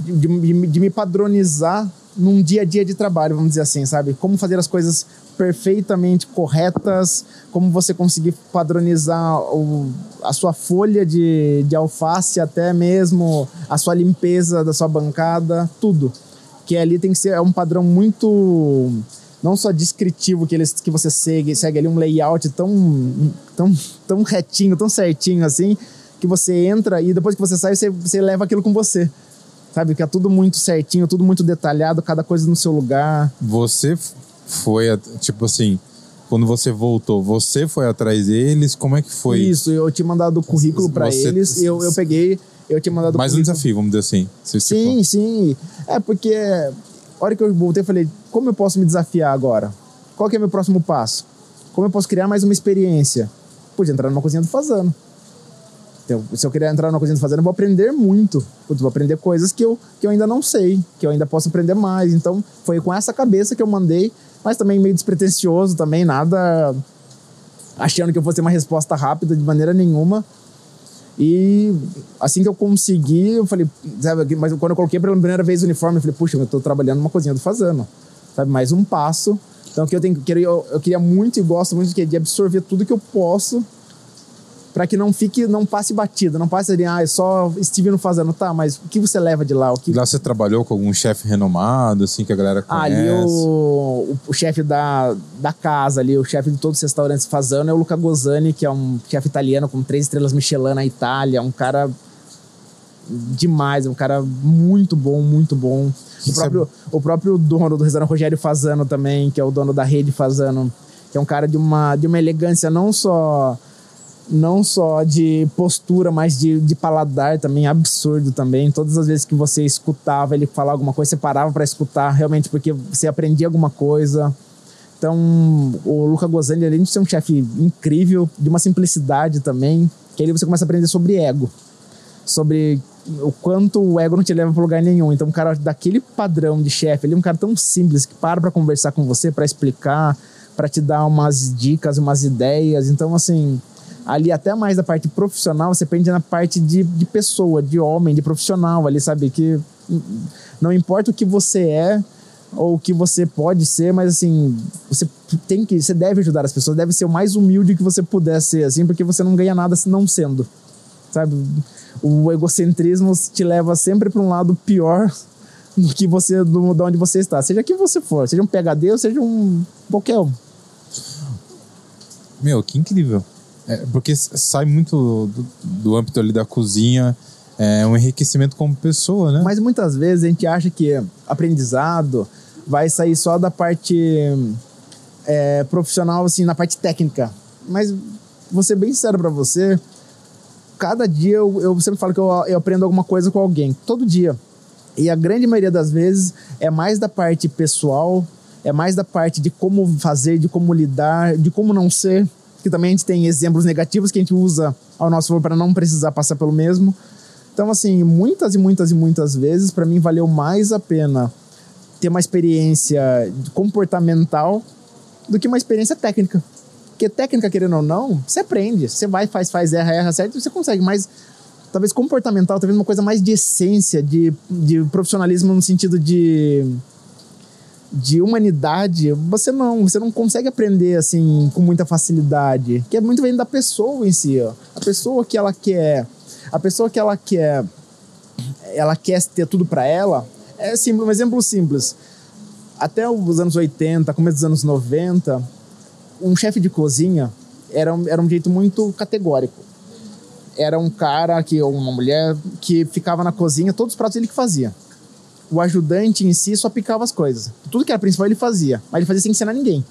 de, de- de me padronizar num dia a dia de trabalho, vamos dizer assim, sabe? Como fazer as coisas perfeitamente corretas, como você conseguir padronizar o, a sua folha de, de alface, até mesmo a sua limpeza da sua bancada, tudo. Que ali tem que ser é um padrão muito não só descritivo que eles que você segue, segue ali um layout tão tão tão retinho, tão certinho assim, que você entra e depois que você sai, você, você leva aquilo com você. Sabe? Que é tudo muito certinho, tudo muito detalhado, cada coisa no seu lugar. Você foi, tipo assim, quando você voltou, você foi atrás deles? Como é que foi? Isso, eu tinha mandado o currículo pra Você- eles e eu, eu peguei, eu tinha mandado Mais um currículo. desafio, vamos dizer assim. Tipo, Sim, sim. É porque a hora que eu voltei, eu falei, como eu posso me desafiar agora? Qual que é meu próximo passo? Como eu posso criar mais uma experiência? Pude entrar numa cozinha do Fazano. Então, se eu querer entrar numa cozinha do Fazano, eu vou aprender muito. Putz, vou aprender coisas que eu, que eu ainda não sei, que eu ainda posso aprender mais. Então, foi com essa cabeça que eu mandei, mas também meio despretensioso também, nada achando que eu fosse uma resposta rápida de maneira nenhuma. E assim que eu consegui, eu falei, mas quando eu coloquei pela primeira vez o uniforme, eu falei, puxa, eu tô trabalhando numa cozinha do Fazano. Sabe, mais um passo. Então que eu tenho que eu, eu queria muito e gosto muito de absorver tudo que eu posso para que não fique, não passe batida, não passe ali, ah, é só Steve fazendo, tá, mas o que você leva de lá? O que... Lá você trabalhou com algum chefe renomado, assim, que a galera conhece? Ah, ali o, o, chefe da, da casa ali, o chefe de todos os restaurantes fazendo é o Luca Gozani, que é um chefe italiano com três estrelas Michelin na Itália, um cara demais, um cara muito bom, muito bom. O próprio, o próprio dono do restaurante Rogério Fazano também, que é o dono da rede Fazano, que é um cara de uma, de uma elegância não só não só de postura, mas de, de paladar também absurdo também. Todas as vezes que você escutava ele falar alguma coisa, você parava para escutar realmente porque você aprendia alguma coisa. Então, o Luca Gozani, além de ser um chefe incrível, de uma simplicidade também, que aí você começa a aprender sobre ego. Sobre o quanto o ego não te leva para lugar nenhum. Então, um cara daquele padrão de chefe, ele é um cara tão simples que para para conversar com você, para explicar, para te dar umas dicas, umas ideias. Então, assim, ali até mais da parte profissional, você pende na parte de, de pessoa, de homem, de profissional ali, sabe? Que não importa o que você é ou o que você pode ser, mas assim, você tem que, você deve ajudar as pessoas, deve ser o mais humilde que você puder ser, assim, porque você não ganha nada se não sendo, sabe? o egocentrismo te leva sempre para um lado pior do que você do, de onde você está, seja quem você for, seja um PhD ou seja um qualquer um. Meu, que incrível. É, porque sai muito do, do, âmbito ali da cozinha, é um enriquecimento como pessoa, né? Mas muitas vezes a gente acha que aprendizado vai sair só da parte é, profissional, assim, na parte técnica. Mas vou ser bem sincero para você, cada dia eu, eu sempre falo que eu, eu aprendo alguma coisa com alguém, todo dia. E a grande maioria das vezes é mais da parte pessoal, é mais da parte de como fazer, de como lidar, de como não ser. Que também a gente tem exemplos negativos que a gente usa ao nosso favor para não precisar passar pelo mesmo. Então, assim, muitas e muitas e muitas vezes, para mim, valeu mais a pena ter uma experiência comportamental do que uma experiência técnica. Porque técnica, querendo ou não, você aprende. Você vai, faz, faz, erra, erra, certo, você consegue. Mas talvez comportamental, talvez uma coisa mais de essência, de, de profissionalismo no sentido de de humanidade, você não, você não consegue aprender assim com muita facilidade, que é muito vem da pessoa em si, ó. A pessoa que ela quer, a pessoa que ela quer ela quer ter tudo para ela, é simples, um exemplo simples. Até os anos 80, começo dos anos 90, um chefe de cozinha era um, era um jeito muito categórico. Era um cara, que uma mulher, que ficava na cozinha, todos os pratos ele que fazia. O ajudante em si só picava as coisas. Tudo que era principal ele fazia, mas ele fazia sem ensinar ninguém.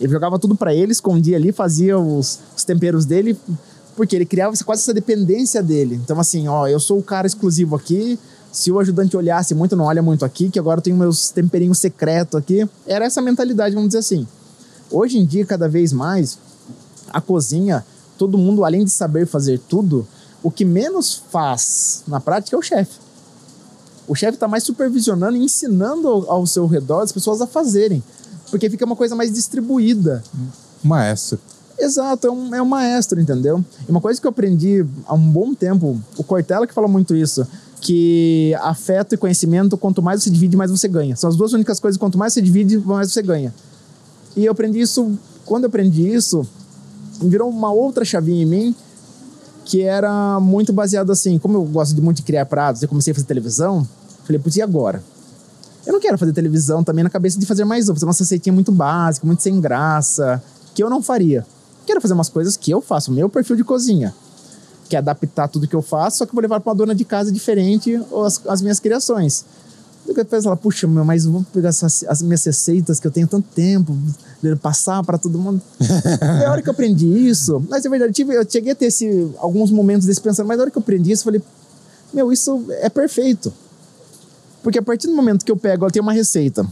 Ele jogava tudo para ele, escondia ali, fazia os, os temperos dele, porque ele criava quase essa dependência dele. Então, assim, ó, eu sou o cara exclusivo aqui. Se o ajudante olhasse muito, não olha muito aqui, que agora eu tenho meus temperinhos secretos aqui. Era essa mentalidade, vamos dizer assim. Hoje em dia, cada vez mais, a cozinha, todo mundo, além de saber fazer tudo, o que menos faz na prática é o chefe. O chefe está mais supervisionando e ensinando ao, ao, seu redor as pessoas a fazerem. Porque fica uma coisa mais distribuída. Maestro. Exato, é um, é um maestro, entendeu? E uma coisa que eu aprendi há um bom tempo, o Cortella que fala muito isso, que afeto e conhecimento, quanto mais você divide, mais você ganha. São as duas únicas coisas, quanto mais você divide, mais você ganha. E eu aprendi isso, quando eu aprendi isso, virou uma outra chavinha em mim, que era muito baseado assim, como eu gosto de muito de criar pratos, eu comecei a fazer televisão, falei, putz, e agora? Eu não quero fazer televisão também na cabeça de fazer mais um, fazer uma receitinha muito básica, muito sem graça, que eu não faria. Quero fazer umas coisas que eu faço, meu perfil de cozinha. Que é adaptar tudo que eu faço, só que eu vou levar para uma dona de casa diferente as, as minhas criações. Depois ela, puxa, meu, mas vou pegar essas, as minhas receitas que eu tenho tanto tempo, passar para todo mundo. e a hora que eu aprendi isso, mas é verdade, eu, tive, eu cheguei a ter esse, alguns momentos desse pensando, mas a hora que eu aprendi isso, eu falei, meu, isso é perfeito. Porque a partir do momento que eu pego, eu tenho uma receita,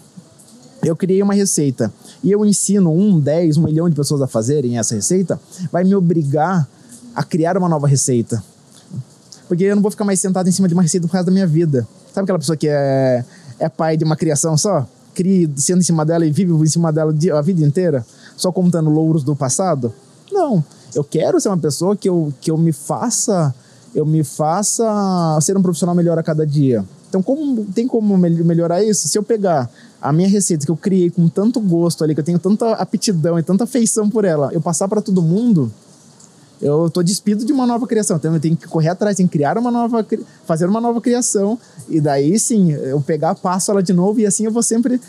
eu criei uma receita e eu ensino um, dez, um milhão de pessoas a fazerem essa receita, vai me obrigar a criar uma nova receita. Porque eu não vou ficar mais sentado em cima de uma receita pro resto da minha vida. Sabe aquela pessoa que é, é pai de uma criação só? Cria, sendo em cima dela e vive em cima dela a vida inteira? Só contando louros do passado? Não. Eu quero ser uma pessoa que eu, que eu me faça eu me faça ser um profissional melhor a cada dia. Então, como tem como melhorar isso? Se eu pegar a minha receita que eu criei com tanto gosto ali, que eu tenho tanta aptidão e tanta afeição por ela, eu passar para todo mundo, Eu tô despido de uma nova criação, então eu tenho que correr atrás, tenho que criar uma nova, fazer uma nova criação e daí sim, eu pegar, passo ela de novo e assim eu vou sempre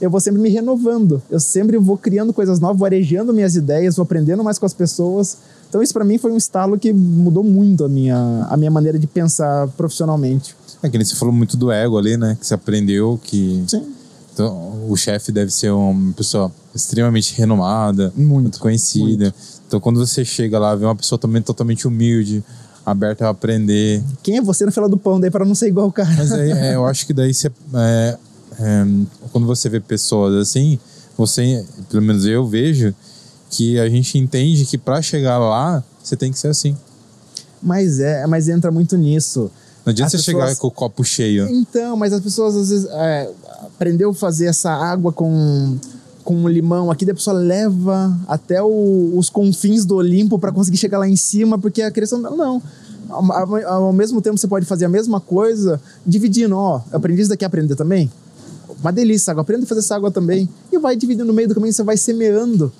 eu vou sempre me renovando. Eu sempre vou criando coisas novas, vou arejando minhas ideias, vou aprendendo mais com as pessoas. Então isso para mim foi um estalo que mudou muito a minha a minha maneira de pensar profissionalmente. É que nem você falou muito do ego ali, né? Que você aprendeu que Sim. então, o chefe deve ser uma pessoa extremamente renomada, Muito, conhecida. Então, quando você chega lá, vê uma pessoa também totalmente humilde, aberta a aprender. Quem é você na fila do pão daí para não ser igual o cara? Mas aí, é, eu acho que daí você. é, é, quando você vê pessoas assim, você, pelo menos eu vejo, que a gente entende que para chegar lá, você tem que ser assim. Mas é, mas entra muito nisso. Não adianta As você pessoas- chegar com o copo cheio. Então, mas as pessoas às vezes é, aprendeu a fazer essa água com com limão aqui, daí a pessoa leva até o- os confins do Olimpo para conseguir chegar lá em cima, porque a criação não. Ao, ao- ao mesmo tempo você pode fazer a mesma coisa dividindo, ó, aprendi isso daqui a aprender também. Uma delícia, água, aprenda a fazer essa água também. E vai dividindo no meio do caminho, você vai semeando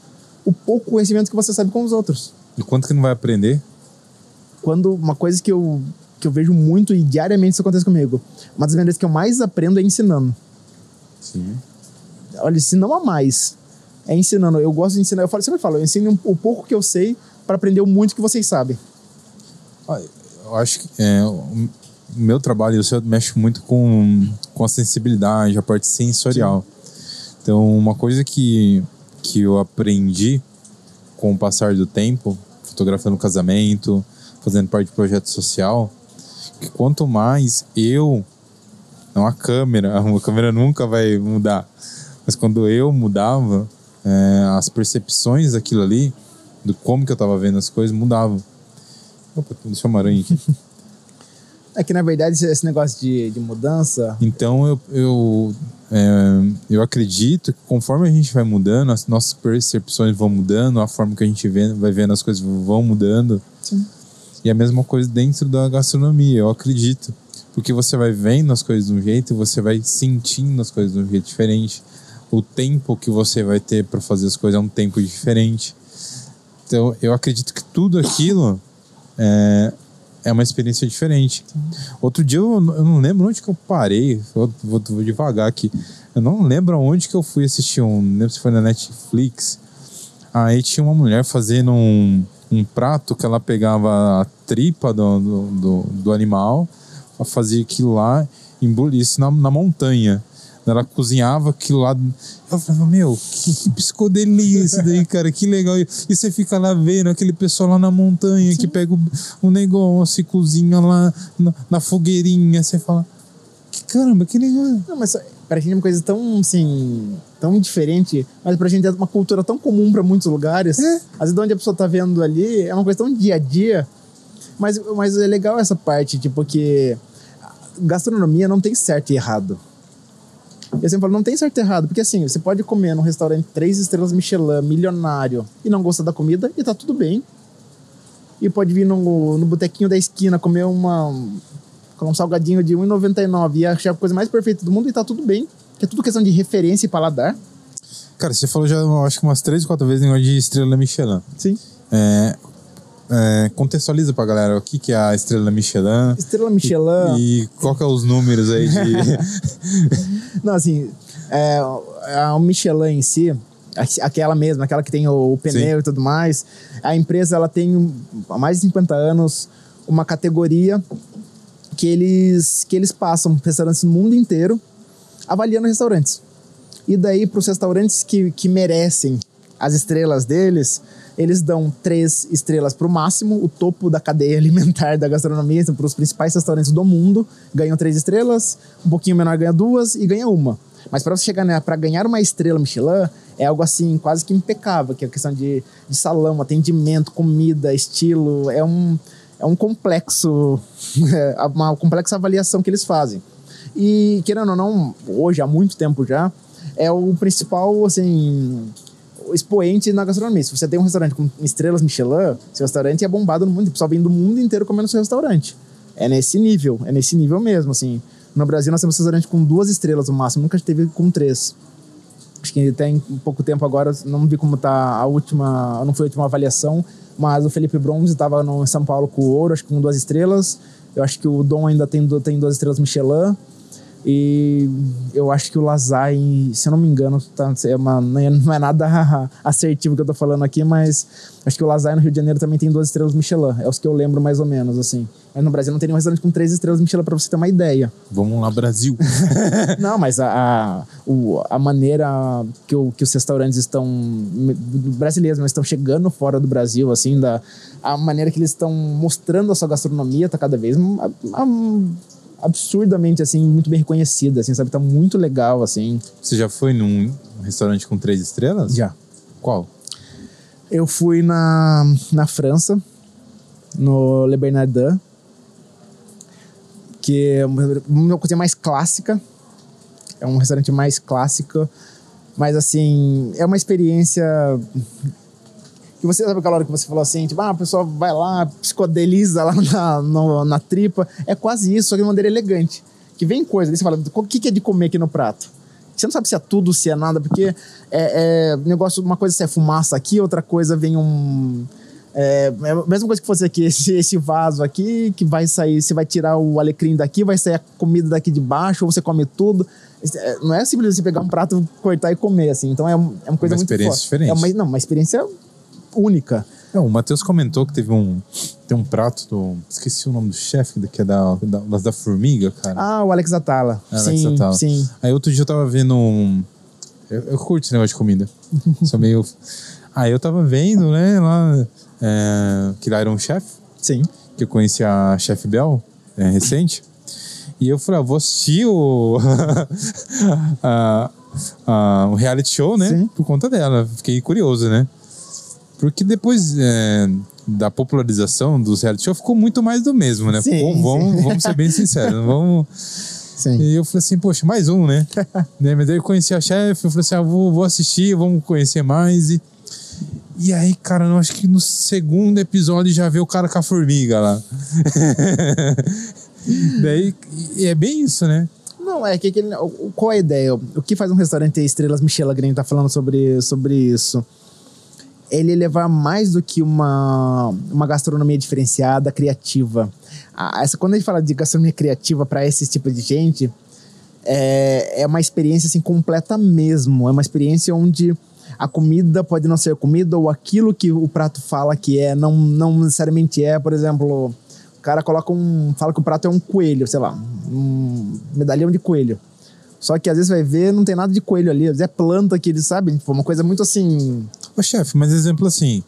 o pouco conhecimento que você sabe com os outros. E quanto que não vai aprender? quando uma coisa que eu, que eu vejo muito e diariamente isso acontece comigo. Uma das maneiras que eu mais aprendo é ensinando. Sim. Olha, se não a mais, é ensinando. Eu gosto de ensinar. Eu falo, sempre falo, eu ensino o pouco que eu sei para aprender o muito que vocês sabem. Ah, Eu acho que é, o meu trabalho, o seu mexe muito com, com a sensibilidade, a parte sensorial. Então, uma coisa que, que eu aprendi com o passar do tempo, fotografando casamento, fazendo parte de projeto social, que quanto mais eu, não a câmera, a câmera nunca vai mudar, mas quando eu mudava, é, as percepções daquilo ali, do como que eu tava vendo as coisas, mudavam. Opa, deixa uma aranha aqui. É que, na verdade, esse- negócio de, de mudança. Então eu, eu, é, eu acredito que conforme a gente vai mudando, as nossas percepções vão mudando, a forma que a gente vê, vai vendo as coisas vão mudando. Sim. E a mesma coisa dentro da gastronomia, eu acredito. Porque você vai vendo as coisas de um jeito e você vai sentindo as coisas de um jeito diferente. O tempo que você vai ter para fazer as coisas é um tempo diferente. Então eu acredito que tudo aquilo é, é uma experiência diferente. Outro dia eu, eu não lembro onde que eu parei, eu vou, vou devagar aqui. Eu não lembro onde que eu fui assistir um, não lembro se foi na Netflix. Aí tinha uma mulher fazendo um, um prato que ela pegava a tripa do, do, do, do animal, fazia aquilo lá, embulia isso na, na montanha. Ela cozinhava aquilo lá. Eu falava, meu, que, que psicodelia isso daí, cara, que legal. E, e você fica lá vendo aquele pessoal lá na montanha que pega o, o negócio e cozinha lá na, na fogueirinha. Você fala, que caramba, que legal. Não, mas pra gente é uma coisa tão, assim, tão diferente, mas pra gente é uma cultura tão comum pra muitos lugares. É. Às vezes, de onde a pessoa tá vendo ali, é uma coisa tão dia a dia. Mas, mas é legal essa parte, tipo, que gastronomia não tem certo e errado. Eu sempre falo, não tem certo e errado, porque assim, você pode comer num restaurante três estrelas Michelin, milionário, e não gostar da comida, e tá tudo bem. E pode vir no, no botequinho da esquina comer uma, um salgadinho de R$1,99 e achar a coisa mais perfeita do mundo e tá tudo bem. Que é tudo questão de referência e paladar. Cara, você falou já, acho que umas três, quatro vezes negócio de estrela Michelin. Sim. É, é, contextualiza pra galera o que, que é a estrela Michelin. Estrela Michelin. E qual que é os números aí de. Não, assim, é, a Michelin em si, aquela mesma, aquela que tem o, o pneu Sim. e tudo mais, a empresa ela tem há mais de 50 anos uma categoria que eles, que eles passam restaurantes no mundo inteiro avaliando restaurantes. E daí, para os restaurantes que, que merecem as estrelas deles, eles dão três estrelas para o máximo, o topo da cadeia alimentar da gastronomia, então, para os principais restaurantes do mundo, ganham três estrelas, um pouquinho menor ganha duas e ganha uma. Mas para você chegar né, para ganhar uma estrela Michelin, é algo assim, quase que impecável, que é a questão de, de salão, atendimento, comida, estilo, é um, é um complexo, uma complexa avaliação que eles fazem. E, querendo ou não, hoje, há muito tempo já, é o principal, assim, expoente na gastronomia. Se você tem um restaurante com estrelas Michelin, seu restaurante é bombado no mundo, o pessoal vem do mundo inteiro comendo seu restaurante. É nesse nível, é nesse nível mesmo, assim. No Brasil nós temos um restaurante com duas estrelas no máximo, nunca teve com três. Acho que tem pouco tempo agora, não vi como tá a última, não foi a última avaliação, Mas o Felipe Bronze estava no São Paulo com o ouro, acho que com duas estrelas. Eu acho que o Dom ainda tem, tem duas estrelas Michelin. E eu acho que o Lazai, se eu não me engano, tá, é uma, não é nada assertivo que eu tô falando aqui, mas acho que o Lazai no Rio de Janeiro também tem duas estrelas Michelin. É os que eu lembro mais ou menos, assim. Mas no Brasil não tem nenhum restaurante com três estrelas Michelin pra você ter uma ideia. Vamos lá, Brasil. não, mas a, a, o, a maneira que, o, que os restaurantes estão, brasileiros, mas estão chegando fora do Brasil, assim, da, a maneira que eles estão mostrando a sua gastronomia tá cada vez a, a, absurdamente, assim, muito bem reconhecida, assim, sabe? Tá muito legal, assim. Você já foi num restaurante com três estrelas? Já. Qual? Eu fui na, na França, no Le Bernardin, que é uma coisa mais clássica. É um restaurante mais clássico, mas assim, é uma experiência que você sabe aquela hora que você falou assim, tipo, ah, a pessoa vai lá, psicodeliza lá na, no, na tripa. É quase isso, só que de maneira elegante. Que vem coisa, aí você fala, o que, que é de comer aqui no prato? Você não sabe se é tudo, se é nada, porque é, é negócio, uma coisa se é fumaça aqui, outra coisa vem um. É, é, a mesma coisa que fosse aqui, esse, esse vaso aqui, que vai sair, você vai tirar o alecrim daqui, vai sair a comida daqui de baixo, ou você come tudo. É, não é simplesmente você pegar um prato, cortar e comer, assim. Então é, é uma coisa uma muito experiência forte. diferente. É uma, não, uma experiência única. Não, o Matheus comentou que teve um. Tem um prato do. Esqueci o nome do chefe, que é da, da, da formiga, cara. Ah, o Alex Atala. É, sim, Alex Atala. sim. Aí outro dia eu tava vendo um. Eu, eu curto esse negócio de comida. Sou meio. Aí eu tava vendo, né, lá. É, que lá era um chefe. Sim. Que eu conheci a Chef Bel, é, recente. E eu falei, ah, vou assistir o. a, a, o reality show, né? Sim. Por conta dela. Fiquei curioso, né? Porque depois é, da popularização dos reality show ficou muito mais do mesmo, né? Sim, vamos, vamos ser bem sinceros, vamos. Sim. E eu falei assim, poxa, mais um, né? né? Mas daí eu conheci a chefe, eu falei assim, ah, vou, vou assistir, vamos conhecer mais. E, e aí, cara, eu acho que no segundo episódio já vê o cara com a formiga lá. daí, e é bem isso, né? Não, é que aquele, qual é a ideia? O que faz um restaurante ter estrelas Michelin tá falando sobre, sobre isso? Ele levar mais do que uma, uma gastronomia diferenciada, criativa. Ah, essa, quando a gente fala de gastronomia criativa para esse tipo de gente, é, é uma experiência assim completa mesmo. É uma experiência onde a comida pode não ser comida ou aquilo que o prato fala que é, não, não necessariamente é. Por exemplo, o cara coloca um. fala que o prato é um coelho, sei lá, um medalhão de coelho. Só que às vezes vai ver, não tem nada de coelho ali, às vezes é planta que eles sabem, tipo, uma coisa muito assim. Ô chefe, mas exemplo assim.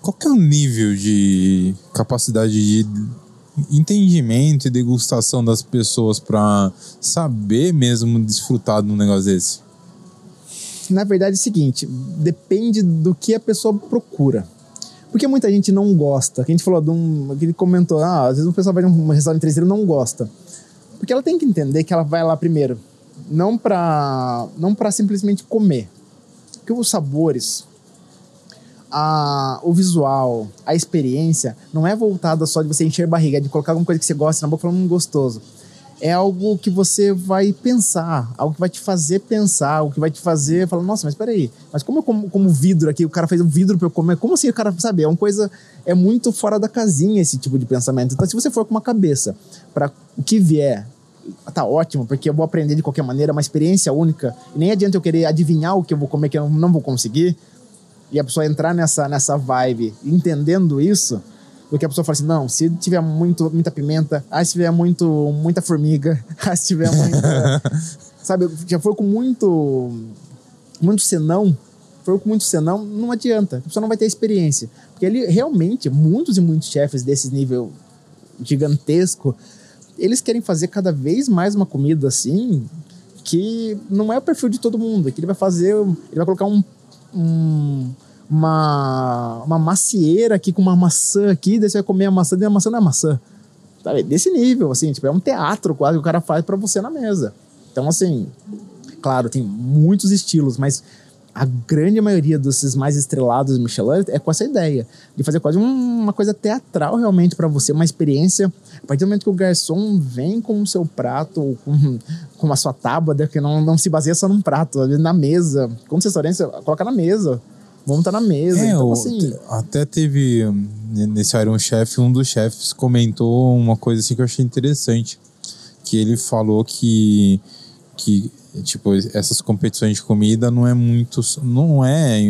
Qual que é o nível de capacidade de entendimento e degustação das pessoas para saber mesmo desfrutar de um negócio desse? Na verdade é o seguinte, depende do que a pessoa procura. Porque muita gente não gosta. A gente falou de um. Que ele comentou, ah, às vezes o pessoal vai num restaurante três e não gosta. Porque ela tem que entender que ela vai lá primeiro, não para não simplesmente comer. Porque os sabores, a, o visual, a experiência, não é voltada só de você encher a barriga, é de colocar alguma coisa que você gosta na boca falando um gostoso. É algo que você vai pensar, algo que vai te fazer pensar, algo que vai te fazer falar, nossa, mas peraí, mas como eu como, como vidro aqui, o cara fez um vidro pra eu comer, como assim o cara, sabe, é uma coisa, é muito fora da casinha esse tipo de pensamento. Então se você for com uma cabeça para o que vier, tá ótimo, porque eu vou aprender de qualquer maneira, é uma experiência única, e nem adianta eu querer adivinhar o que eu vou comer que eu não vou conseguir, e a pessoa entrar nessa, nessa vibe entendendo isso, do que a pessoa fala assim, não, se tiver muito, muita pimenta, ah, se tiver muito, muita formiga, ah, se tiver muita... sabe, já foi com muito, muito senão, foi com muito senão, não adianta, a pessoa não vai ter experiência. Porque ele realmente, muitos e muitos chefes desse nível gigantesco, eles querem fazer cada vez mais uma comida assim, que não é o perfil de todo mundo, que ele vai fazer, ele vai colocar um, um uma, uma macieira aqui com uma maçã aqui, daí você vai comer a maçã, e a maçã não é maçã. Sabe? Desse nível, assim, tipo, é um teatro quase que o cara faz para você na mesa. Então, assim, claro, tem muitos estilos, mas a grande maioria desses mais estrelados Michelin é com essa ideia de fazer quase uma coisa teatral realmente para você, uma experiência. A partir do momento que o garçom vem com o seu prato ou com, com a sua tábua, que não, não se baseia só num prato, na mesa. Como restaurante, você coloca na mesa Vamos estar tá na mesa. É, então, assim, até teve hum, nesse Iron Chef, um dos chefes comentou uma coisa assim que eu achei interessante. Que ele falou que, que tipo, essas competições de comida não é muito. Não é.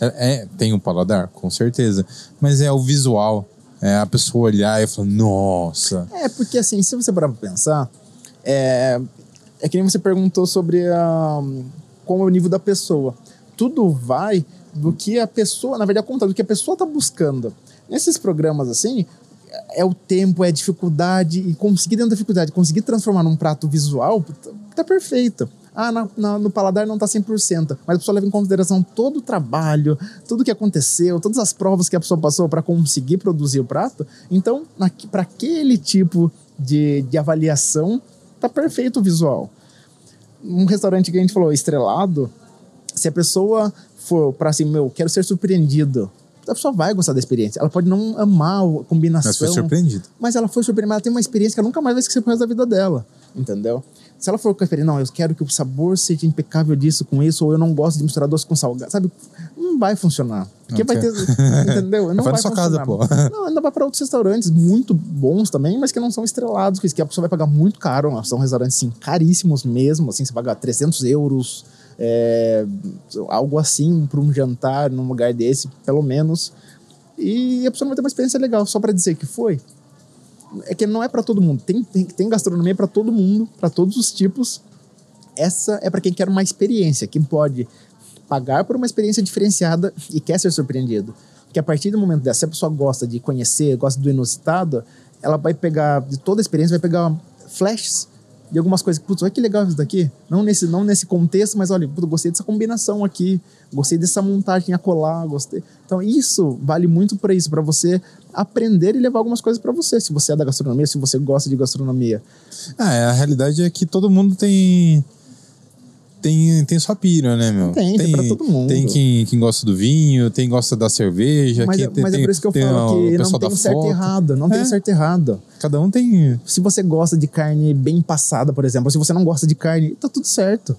é, é- tem o paladar, com certeza. Mas é o visual. É a pessoa olhar e falar, nossa. É, porque assim, se você parar pra pensar, é, é que nem você perguntou sobre a, como é o nível da pessoa. Tudo vai do que a pessoa, na verdade, conta do que a pessoa tá buscando. Nesses programas assim, é o tempo, é a dificuldade, e conseguir dentro da dificuldade, conseguir transformar num prato visual, tá, perfeito. Ah, na- na- no paladar não tá 100%, mas a pessoa leva em consideração todo o trabalho, tudo que aconteceu, todas as provas que a pessoa passou para conseguir produzir o prato. Então, para aquele tipo de, de avaliação, tá perfeito o visual. Um restaurante que a gente falou, estrelado, se a pessoa for para assim, meu, quero ser surpreendido, a pessoa vai gostar da experiência. Ela pode não amar a combinação. Mas foi surpreendido. Mas ela foi surpreendida, ela tem uma experiência que ela nunca mais vai esquecer pro resto da vida dela. Entendeu? Se ela for com a experiência, não, eu quero que o sabor seja impecável disso com isso, ou eu não gosto de misturar doce com salgado, sabe? Não vai funcionar. Porque vai ter. Entendeu? Não Vai na sua casa, funcionar. Não, ainda vai para outros restaurantes muito bons também, mas que não são estrelados, que a pessoa vai pagar muito caro. São restaurantes, assim, caríssimos mesmo. Assim, você paga 300 euros, é, algo assim, para um jantar num lugar desse, pelo menos. E a pessoa não vai ter uma experiência legal só para dizer que foi. É que não é para todo mundo. Tem, tem, tem gastronomia para todo mundo, para todos os tipos. Essa é para quem quer uma experiência, quem pode pagar por uma experiência diferenciada e quer ser surpreendido. Porque a partir do momento dessa, se a pessoa gosta de conhecer, gosta do inusitado, ela vai pegar, de toda a experiência, vai pegar flashes de algumas coisas. Putz, olha que legal isso daqui. Não nesse, não nesse contexto, mas olha, putz, gostei dessa combinação aqui, gostei dessa montagem a colar, gostei. Então isso vale muito para isso, para você aprender e levar algumas coisas para você. Se você é da gastronomia, se você gosta de gastronomia. Ah, é, a realidade é que todo mundo tem. Tem, tem sua pira, né, meu? Tem, tem pra todo mundo. Tem quem, quem gosta do vinho, tem gosta da cerveja. Mas, quem é- tem, mas é tem- por isso que eu tem falo que não tem da certo e errado. Não tem É. certo e errado. Cada um tem. Se você gosta de carne bem passada, por exemplo, se você não gosta de carne, tá tudo certo.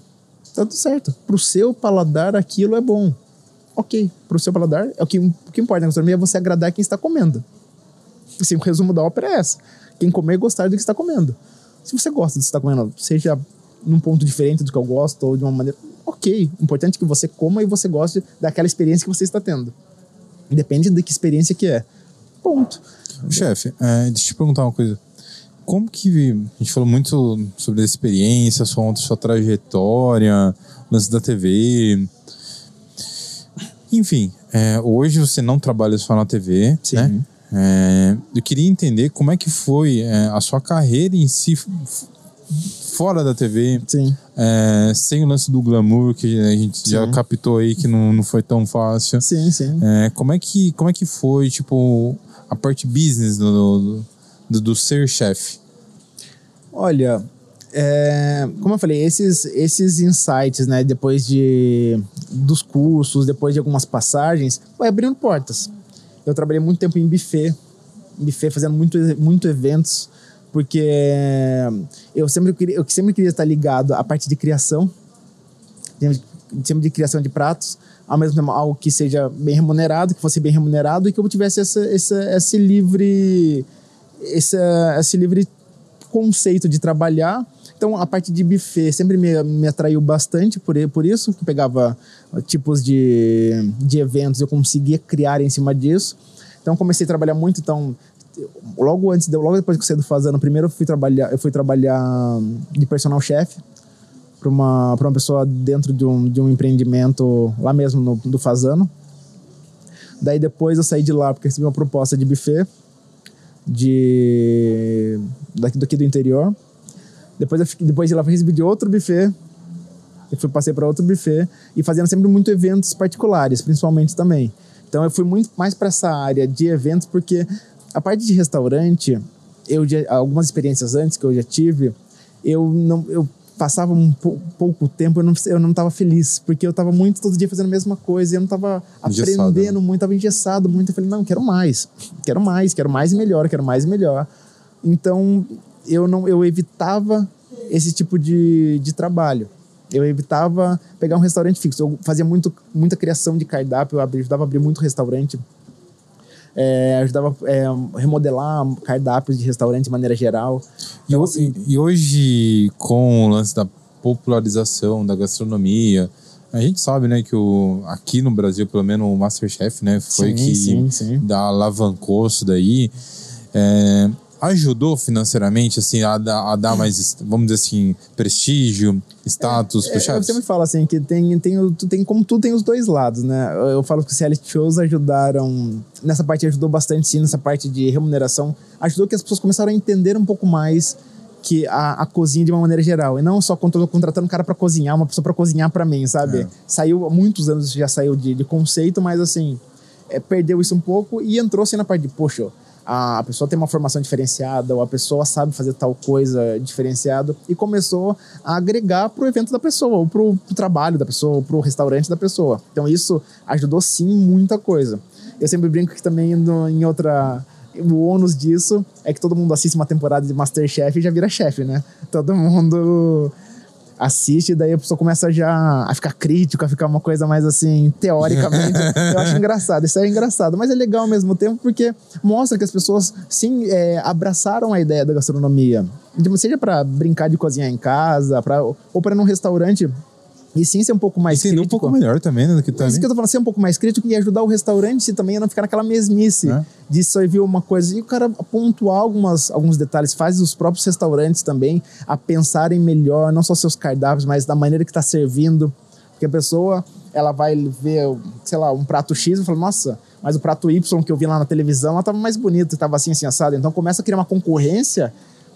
Tá tudo certo. Pro seu paladar, aquilo é bom. Ok, pro seu paladar, é o que, o que importa na gastronomia é você agradar quem está comendo. Assim, o resumo da ópera é essa. Quem comer, gostar do que está comendo. Se você gosta do que está comendo, seja num ponto diferente do que eu gosto, ou de uma maneira... Ok, o importante é que você coma e você goste daquela experiência que você está tendo. Depende de que experiência que é. Ponto. Chefe, é, deixa eu te perguntar uma coisa. Como que. A gente falou muito sobre a experiência, sua, sua trajetória, lance da TV. Enfim, é, hoje você não trabalha só na TV, Sim. né? É, eu queria entender como é que foi é, a sua carreira em si fora da TV, Sim. é, sem o lance do glamour que a gente já Sim. captou aí que não, não foi tão fácil. Sim, sim. É, como, é que, como é que foi, tipo, a parte business do, do, do- do ser chefe? Olha, é, como eu falei, esses, esses insights, né, depois de, dos cursos, depois de algumas passagens, vai abrindo portas. Eu trabalhei muito tempo em buffet, em buffet fazendo muito, muito eventos, porque eu sempre, queria, eu sempre queria estar ligado à parte de criação, sempre de criação de pratos, ao mesmo tempo algo que seja bem remunerado, que fosse bem remunerado e que eu tivesse essa, essa, esse livre esse, esse livre conceito de trabalhar. Então, a parte de buffet sempre me, me atraiu bastante por, por isso, que pegava tipos de, de eventos, eu conseguia criar em cima disso. Então, comecei a trabalhar muito. Então, logo antes, logo depois que eu saí do Fazano, primeiro eu fui trabalhar, eu fui trabalhar de personal chef para uma, uma pessoa dentro de um, de um empreendimento lá mesmo no, do Fazano. Daí depois eu saí de lá porque recebi uma proposta de buffet de daqui, daqui do interior. Depois, eu depois de lá recebi de outro buffet. Eu fui, passei para outro buffet e fazendo sempre muito eventos particulares, principalmente também. Então eu fui muito mais para essa área de eventos porque a parte de restaurante, eu já, algumas experiências antes que eu já tive, eu não eu passava um pou- pouco tempo, eu não eu não estava feliz, porque eu estava muito todo dia fazendo a mesma coisa, e eu não estava Engessado, aprendendo muito, estava engessado muito. Eu falei, não, quero mais. Quero mais, quero mais e melhor, quero mais e melhor. Então, eu não eu evitava esse tipo de, de trabalho. Eu evitava pegar um restaurante fixo. Eu fazia muito, muita criação de cardápio, eu abri- ajudava a abrir muito restaurante. É, ajudava a é, remodelar cardápios de restaurante de maneira geral. E, ho- e hoje, com o lance da popularização da gastronomia, a gente sabe, né, que o, aqui no Brasil, pelo menos, o Masterchef, né, foi Sim, que sim, sim. da alavancou isso daí. É, ajudou financeiramente, assim, a, dar- a dar mais, vamos dizer assim, prestígio, status pro É, chefs? você me fala assim que tem, tem, tem como tudo tem os dois lados, né? Eu, eu falo que os reality shows ajudaram nessa parte ajudou bastante sim nessa parte de remuneração, ajudou que as pessoas começaram a entender um pouco mais que a, a cozinha de uma maneira geral e não só quando eu tô contratando um cara para cozinhar, uma pessoa para cozinhar para mim, sabe? É. Saiu há muitos anos já saiu de, de conceito, mas assim é, perdeu isso um pouco e entrou assim na parte de poxa a pessoa tem uma formação diferenciada, ou a pessoa sabe fazer tal coisa diferenciado, e começou a agregar pro evento da pessoa, ou pro, pro trabalho da pessoa, ou pro restaurante da pessoa. Então isso ajudou sim muita coisa. Eu sempre brinco que também no- em outra. O ônus disso é que todo mundo assiste uma temporada de Masterchef e já vira chefe, né? Todo mundo assiste, daí a pessoa começa já a ficar crítico, a ficar uma coisa mais assim, teoricamente. eu acho engraçado, isso é engraçado, mas é legal ao mesmo tempo porque mostra que as pessoas sim é, abraçaram a ideia da gastronomia. Então, Seja para brincar de cozinhar em casa, pra, ou para ir num restaurante. E sim ser um pouco mais Entender um crítico. pouco melhor também, né, do que tá Isso ali. que eu tô falando, ser um pouco mais crítico e ajudar o restaurante também a não ficar naquela mesmice É. de servir uma coisa. E o cara pontuar algumas, alguns detalhes, faz os próprios restaurantes também a pensarem melhor, não só seus cardápios, mas da maneira que tá servindo. Porque a pessoa, ela vai ver, sei lá, um prato X e fala, nossa, mas o prato Y que eu vi lá na televisão, ela tava mais bonito, tava assim, assim, assado. Então começa a criar uma concorrência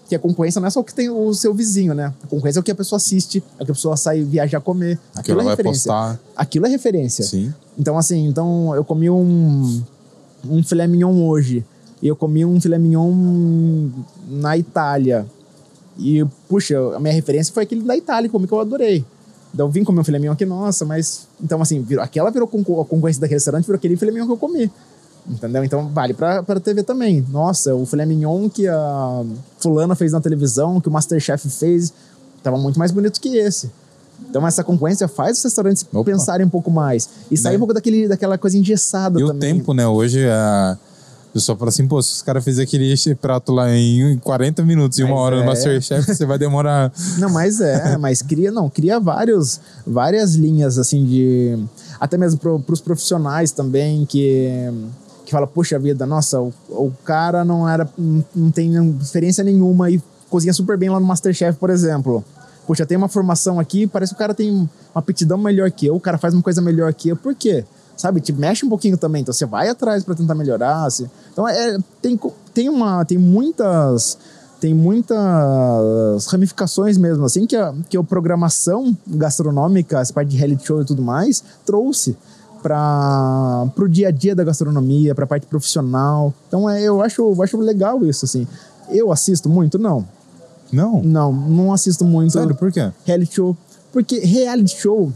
que a concorrência não é só o que tem o seu vizinho, né? A concorrência é o que a pessoa assiste, é o que a pessoa sai viajar comer. Aquilo ela é vai referência. postar. Aquilo é referência. Sim. Então, assim, então eu comi um, um filé mignon hoje. E eu comi um filé mignon na Itália. E, puxa, a minha referência foi aquele da Itália, comi que eu adorei. Então eu vim comer um filé mignon aqui, nossa, mas... Então, assim, virou, aquela virou a concorrência daquele restaurante, virou aquele filé mignon que eu comi. Entendeu? Então vale pra, pra TV também. Nossa, o filé mignon que a fulana fez na televisão, que o Masterchef fez, tava muito mais bonito que esse. Então essa concorrência faz os restaurantes Opa. pensarem um pouco mais. E sair Né? um pouco daquele, daquela coisa engessada E o também. tempo, né? Hoje a pessoa fala assim, pô, se os caras fizerem aquele prato lá em 40 minutos e uma hora no é. Masterchef, você vai demorar. Não, mas é, mas cria, não, cria vários, várias linhas, assim, de. Até mesmo pro, pros profissionais também, que. Fala, poxa vida, nossa, o, o cara não era. Não, não tem experiência nenhuma e cozinha super bem lá no Masterchef, por exemplo. Poxa, tem uma formação aqui, parece que o cara tem uma aptidão melhor que eu, o cara faz uma coisa melhor que eu. Por quê? Sabe? Te mexe um pouquinho também. Então você vai atrás para tentar melhorar. assim. Então é, tem, tem, uma, tem muitas tem muitas ramificações mesmo, assim, que a, que a programação gastronômica, essa parte de reality show e tudo mais, trouxe para o dia a dia da gastronomia, para a parte profissional. Então é, eu acho, eu acho legal isso, assim. Eu assisto muito? Não. Não. Não, não assisto muito Sério, por quê? reality show. Porque reality show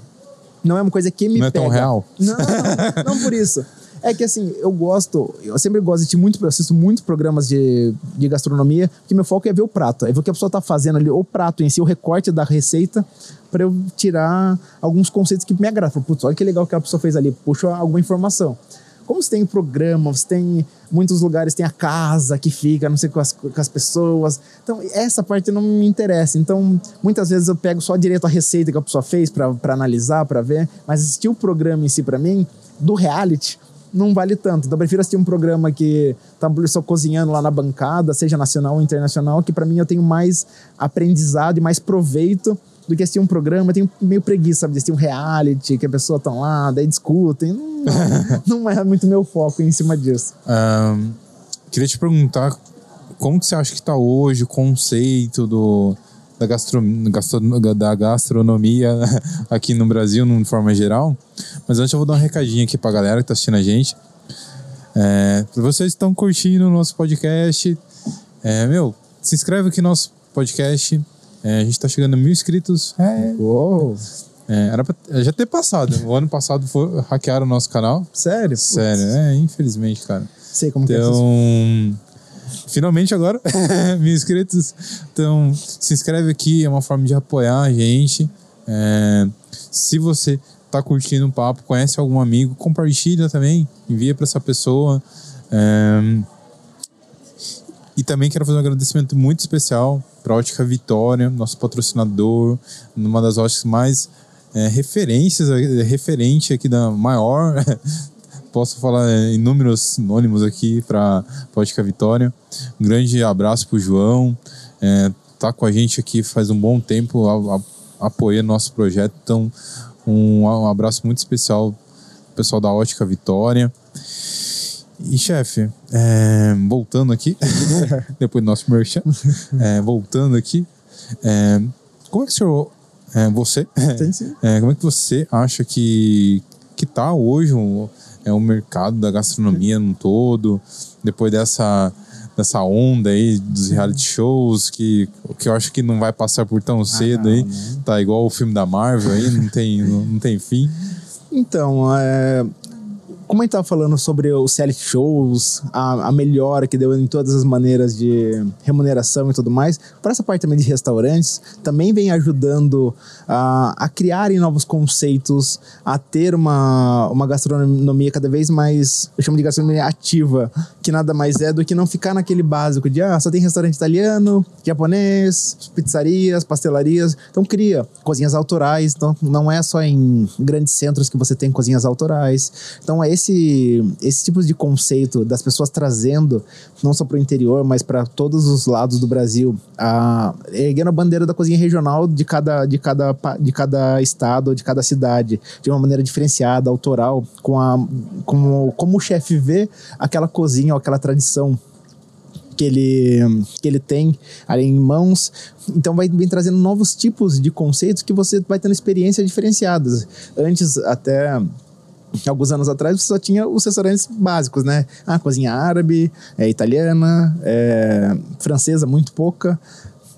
não é uma coisa que me Não é pega. tão real? Não, não, não por isso. É que assim, eu gosto, eu sempre gosto de muito, assisto muitos programas de, de gastronomia, que meu foco é ver o prato, é ver o que a pessoa tá fazendo ali, o prato em si, o recorte da receita, para eu tirar alguns conceitos que me agradam. Putz, olha que legal que a pessoa fez ali, puxa alguma informação. Como você tem programa, você tem muitos lugares, tem a casa que fica, não sei, com as, com as pessoas. Então, essa parte não me interessa. Então, muitas vezes eu pego só direto a receita que a pessoa fez para analisar, para ver, mas assistir o programa em si, para mim, do reality, não vale tanto. Então, eu prefiro assistir um programa que tá só cozinhando lá na bancada, seja nacional ou internacional, que para mim eu tenho mais aprendizado e mais proveito do que assistir um programa. Eu tenho meio preguiça, sabe, de assistir um reality, que a pessoa tá lá, daí discutem. Não, não é muito meu foco em cima disso. Ahn, queria te perguntar como que você acha que está hoje o conceito do, da, gastro, gastro- da gastronomia aqui no Brasil, de forma geral. Mas antes eu vou dar um recadinho aqui pra galera que tá assistindo a gente. É, vocês estão curtindo o nosso podcast, é, meu, se inscreve aqui no nosso podcast. É, a gente tá chegando a mil inscritos. É, Uou, é, era pra já ter passado. O ano passado foi, hackearam o nosso canal. sério? Sério, é, infelizmente, cara. Sei como que é isso. Finalmente agora, mil inscritos. Então, se inscreve aqui, é uma forma de apoiar a gente. É, se você tá curtindo um papo, conhece algum amigo, compartilha também, envia para essa pessoa. É, e também quero fazer um agradecimento muito especial para a Ótica Vitória, nosso patrocinador, uma das óticas mais é, referências, referente aqui da maior. Posso falar inúmeros sinônimos aqui para a Ótica Vitória. Um grande abraço para o João. É, tá com a gente aqui faz um bom tempo, a, a, apoiando nosso projeto. Então, um, um abraço muito especial pessoal da Ótica Vitória. E, chefe, é, voltando aqui, depois do nosso merchan, é, voltando aqui, é, como é que o senhor, é, você, é, como é que você acha que, que tá hoje o, é, o mercado da gastronomia no todo, depois dessa, dessa onda aí dos reality shows, que, que eu acho que não vai passar por tão ah, cedo ah, aí, não. tá igual o filme da Marvel aí, não tem, não, não tem fim. Então, é, como a gente estava falando sobre os reality shows, a, a melhora que deu em todas as maneiras de remuneração e tudo mais, para essa parte também de restaurantes, também vem ajudando a, a criarem novos conceitos, a ter uma, uma gastronomia cada vez mais, eu chamo de gastronomia ativa, que nada mais é do que não ficar naquele básico de, ah, só tem restaurante italiano, japonês, pizzarias, pastelarias. Então cria cozinhas autorais, então não é só em grandes centros que você tem cozinhas autorais. Então é esse, esse tipo de conceito das pessoas trazendo, não só para o interior, mas para todos os lados do Brasil, a, erguendo a bandeira da cozinha regional de cada, de, cada, de cada estado, de cada cidade, de uma maneira diferenciada, autoral, com a, com, como o chefe vê aquela cozinha ou aquela tradição que ele, que ele tem ali em mãos. Então vai vem trazendo novos tipos de conceitos que você vai tendo experiências diferenciadas. Antes, até alguns anos atrás você só tinha os restaurantes básicos, né? Ah, cozinha árabe, é, italiana, é, francesa, muito pouca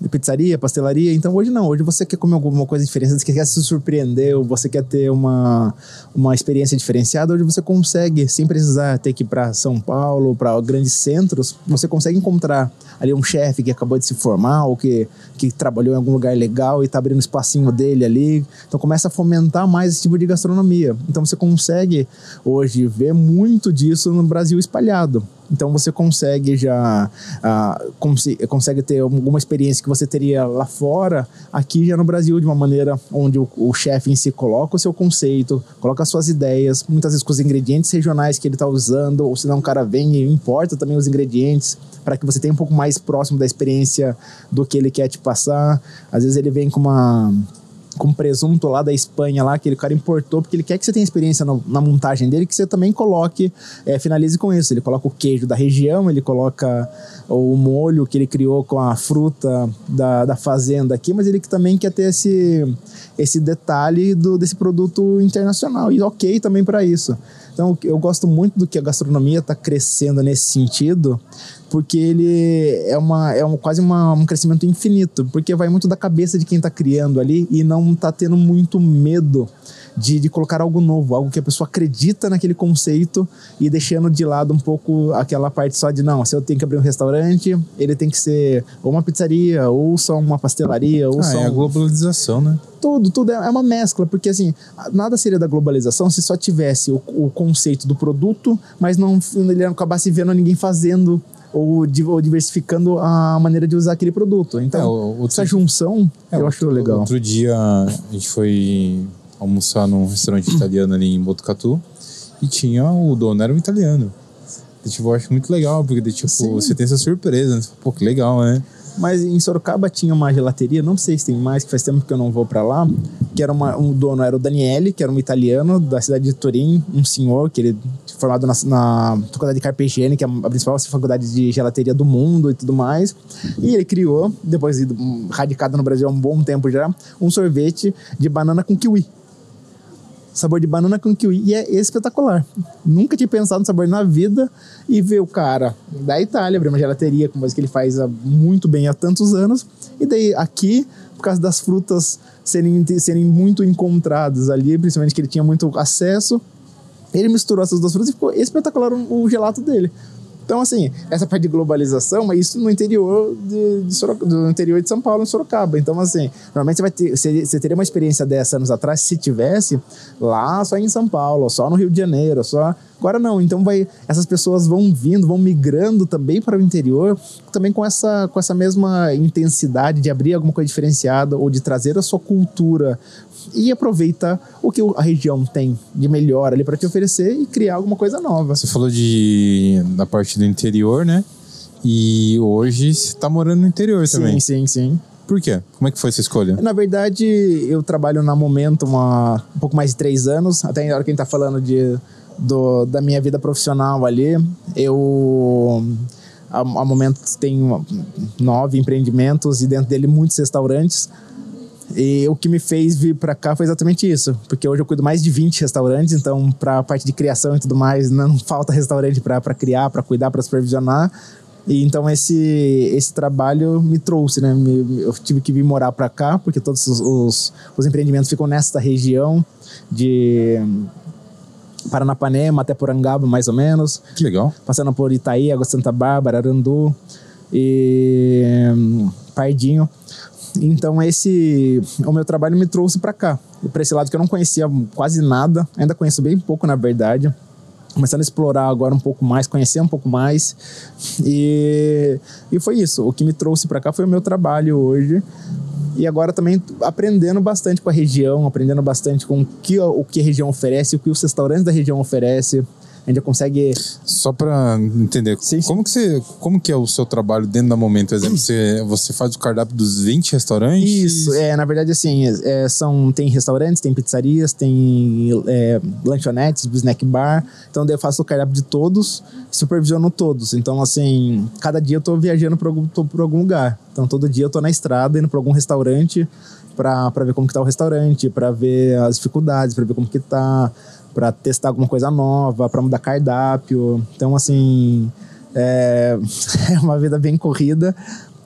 pizzaria, pastelaria. Então hoje não, hoje você quer comer alguma coisa diferente, você quer se surpreender, ou você quer ter uma, uma experiência diferenciada, hoje você consegue, sem precisar ter que ir para São Paulo, para grandes centros, você consegue encontrar ali um chefe que acabou de se formar ou que, que trabalhou em algum lugar legal e está abrindo um espacinho dele ali. Então começa a fomentar mais esse tipo de gastronomia. Então você consegue hoje ver muito disso no Brasil espalhado. Então você consegue já uh, cons consegue ter alguma experiência que você teria lá fora, aqui já no Brasil, de uma maneira onde o, o chefe em si coloca o seu conceito, coloca as suas ideias, muitas vezes com os ingredientes regionais que ele está usando, ou se não o cara vem e importa também os ingredientes para que você tenha um pouco mais próximo da experiência do que ele quer te passar. Às vezes ele vem com uma com presunto lá da Espanha lá, que ele cara importou, porque ele quer que você tenha experiência no, na montagem dele, que você também coloque, é, finalize com isso. Ele coloca o queijo da região, ele coloca o molho que ele criou com a fruta da, da fazenda aqui, mas ele também quer ter esse, esse detalhe do, desse produto internacional. E ok também para isso. Então eu gosto muito do que a gastronomia está crescendo nesse sentido, porque ele é, uma, é um, quase uma, um crescimento infinito, porque vai muito da cabeça de quem está criando ali e não está tendo muito medo de, de colocar algo novo, algo que a pessoa acredita naquele conceito e deixando de lado um pouco aquela parte só de não, se eu tenho que abrir um restaurante, ele tem que ser ou uma pizzaria, ou só uma pastelaria, ou ah, só. É a globalização, né? Tudo, tudo é, é uma mescla, porque assim, nada seria da globalização se só tivesse o, o conceito do produto, mas não ele acabasse vendo ninguém fazendo ou, ou, diversificando a maneira de usar aquele produto. Então, é, outro, essa junção é, eu acho legal. Outro dia a gente foi almoçar num restaurante italiano ali em Botucatu e tinha o dono era um italiano. E, tipo, eu acho muito legal, porque tipo, você tem essa surpresa, né? Pô, que legal, né? Mas em Sorocaba tinha uma gelateria, não sei se tem mais, que faz tempo que eu não vou para lá, que era uma, um dono, era o Daniele, que era um italiano da cidade de Turim, um senhor, que ele formado na, na faculdade de Carpegiani, que é a principal faculdade de gelateria do mundo e tudo mais. E ele criou, depois de radicado no Brasil há um bom tempo já, um sorvete de banana com kiwi sabor de banana com kiwi. E é espetacular. Nunca tinha pensado no sabor na vida e ver o cara da Itália abrir uma gelateria, com coisa que ele faz muito bem há tantos anos. E daí aqui, por causa das frutas serem, serem muito encontradas ali, principalmente que ele tinha muito acesso, ele misturou essas duas frutas e ficou espetacular o, o gelato dele. Então, assim, essa parte de globalização, mas isso no interior de, de Sorocaba, do interior de São Paulo, em Sorocaba. Então, assim, normalmente você vai ter, você, você teria uma experiência dessa anos atrás, se tivesse, lá só em São Paulo, só no Rio de Janeiro, só. Agora não, então vai, essas pessoas vão vindo, vão migrando também para o interior, também com essa, com essa mesma intensidade de abrir alguma coisa diferenciada ou de trazer a sua cultura e aproveita o que a região tem de melhor ali para te oferecer e criar alguma coisa nova. Você falou de da parte do interior, né? E hoje você está morando no interior sim, também. Sim, sim, sim. Por quê? Como é que foi essa escolha? Na verdade, eu trabalho na Momento uma, um pouco mais de três anos. Até a hora que a gente tá falando de, do, da minha vida profissional ali, eu... A, a Momento tem nove empreendimentos e dentro dele muitos restaurantes. E o que me fez vir para cá foi exatamente isso, porque hoje eu cuido mais de 20 restaurantes, então para a parte de criação e tudo mais, não falta restaurante para criar, para cuidar, para supervisionar. E então esse esse trabalho me trouxe, né? Me, eu tive que vir morar para cá, porque todos os, os, os empreendimentos ficam nesta região de Paranapanema até Porangaba, mais ou menos. Que legal. Passando por Itaí, Água Santa Bárbara, Arandu e hum, Pardinho. Então esse o meu trabalho me trouxe para cá, para esse lado que eu não conhecia quase nada, ainda conheço bem pouco na verdade. Começando a explorar agora um pouco mais, conhecer um pouco mais. E, e foi isso. O que me trouxe para cá foi o meu trabalho hoje. E agora também aprendendo bastante com a região, aprendendo bastante com o que, o que a região oferece, o que os restaurantes da região oferecem a gente consegue. Só para entender, sim, como, Que você, como que é o seu trabalho dentro da Momento? Exemplo, você, você faz o cardápio dos 20 restaurantes? Isso, é, na verdade, assim, é, são, tem restaurantes, tem pizzarias, tem é, lanchonetes, snack bar. Então, daí eu faço o cardápio de todos, supervisiono todos. Então, assim, cada dia eu tô viajando para algum, algum lugar. Então, todo dia eu tô na estrada, indo para algum restaurante para ver como que tá o restaurante, para ver as dificuldades, para ver como que tá para testar alguma coisa nova, para mudar cardápio. Então, assim, é, é uma vida bem corrida,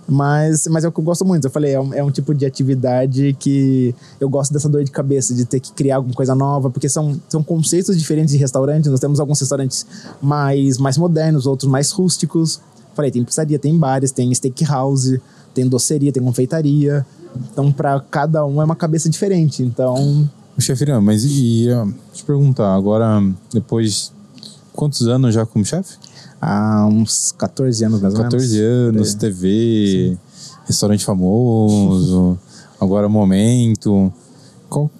mas, mas é o que eu gosto muito. Eu falei, é um, é um, tipo de atividade que eu gosto dessa dor de cabeça, de ter que criar alguma coisa nova, porque são, são conceitos diferentes de restaurantes. Nós temos alguns restaurantes mais, mais modernos, outros mais rústicos. Falei, tem pizzaria, tem bares, tem steakhouse, tem doceria, tem confeitaria. Então, para cada um é uma cabeça diferente. Então, Chefe Irã, mas e, eu te perguntar, agora, depois, quantos anos já como chefe? Há uns 14 anos mais ou 14 menos. anos, é. TV, Sim. restaurante famoso, agora momento. Qual,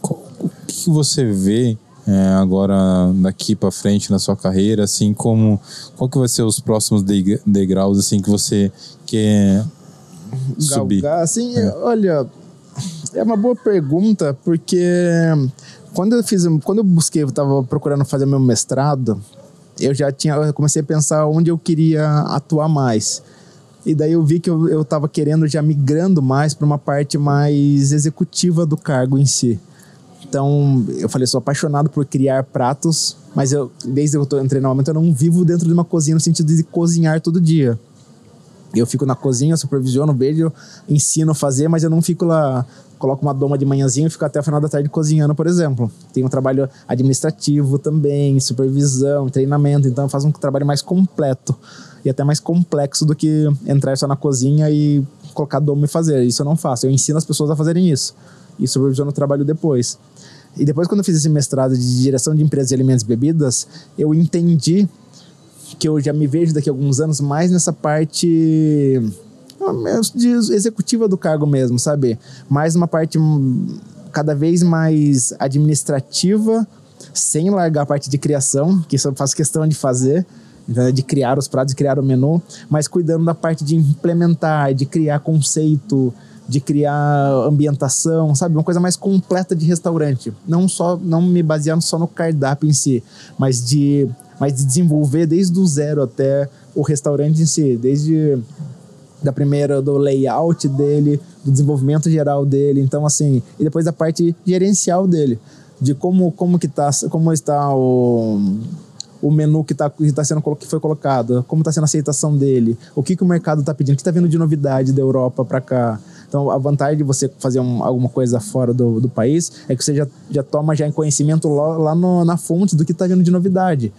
qual, o que você vê é, agora daqui para frente na sua carreira, assim como qual que vai ser os próximos degraus assim que você quer subir? Galgar, assim, é. olha, é uma boa pergunta, porque quando eu fiz, quando eu busquei, eu estava procurando fazer meu mestrado, eu já tinha, eu comecei a pensar onde eu queria atuar mais. E daí eu vi que eu estava querendo já migrando mais para uma parte mais executiva do cargo em si. Então, eu falei, sou apaixonado por criar pratos, mas eu, desde que eu entrei no momento, eu não vivo dentro de uma cozinha no sentido de cozinhar todo dia. Eu fico na cozinha, supervisiono, vejo, ensino a fazer, mas eu não fico lá coloco uma doma de manhãzinha e fico até o final da tarde cozinhando, por exemplo. Tem um trabalho administrativo também, supervisão, treinamento, então eu faço um trabalho mais completo e até mais complexo do que entrar só na cozinha e colocar doma e fazer. Isso eu não faço, eu ensino as pessoas a fazerem isso e supervisiono o trabalho depois. E depois, quando eu fiz esse mestrado de direção de empresas de alimentos e bebidas, eu entendi que eu já me vejo daqui a alguns anos mais nessa parte de executiva do cargo mesmo, sabe? Mais uma parte cada vez mais administrativa, sem largar a parte de criação, que isso eu faço questão de fazer, então, de criar os pratos, de criar o menu, mas cuidando da parte de implementar, de criar conceito, de criar ambientação, sabe? Uma coisa mais completa de restaurante. Não só não me baseando só no cardápio em si, mas de, mas de desenvolver desde o zero até o restaurante em si, desde da primeira do layout dele, do desenvolvimento geral dele, então assim, e depois da parte gerencial dele, de como como que tá, como está o o menu que está que tá sendo que foi colocado, como está sendo a aceitação dele, o que, que o mercado está pedindo, o que está vindo de novidade da Europa para cá. Então, a vantagem de você fazer um, alguma coisa fora do, do país é que você já, já toma já em conhecimento lá, lá no, na fonte do que está vindo de novidade.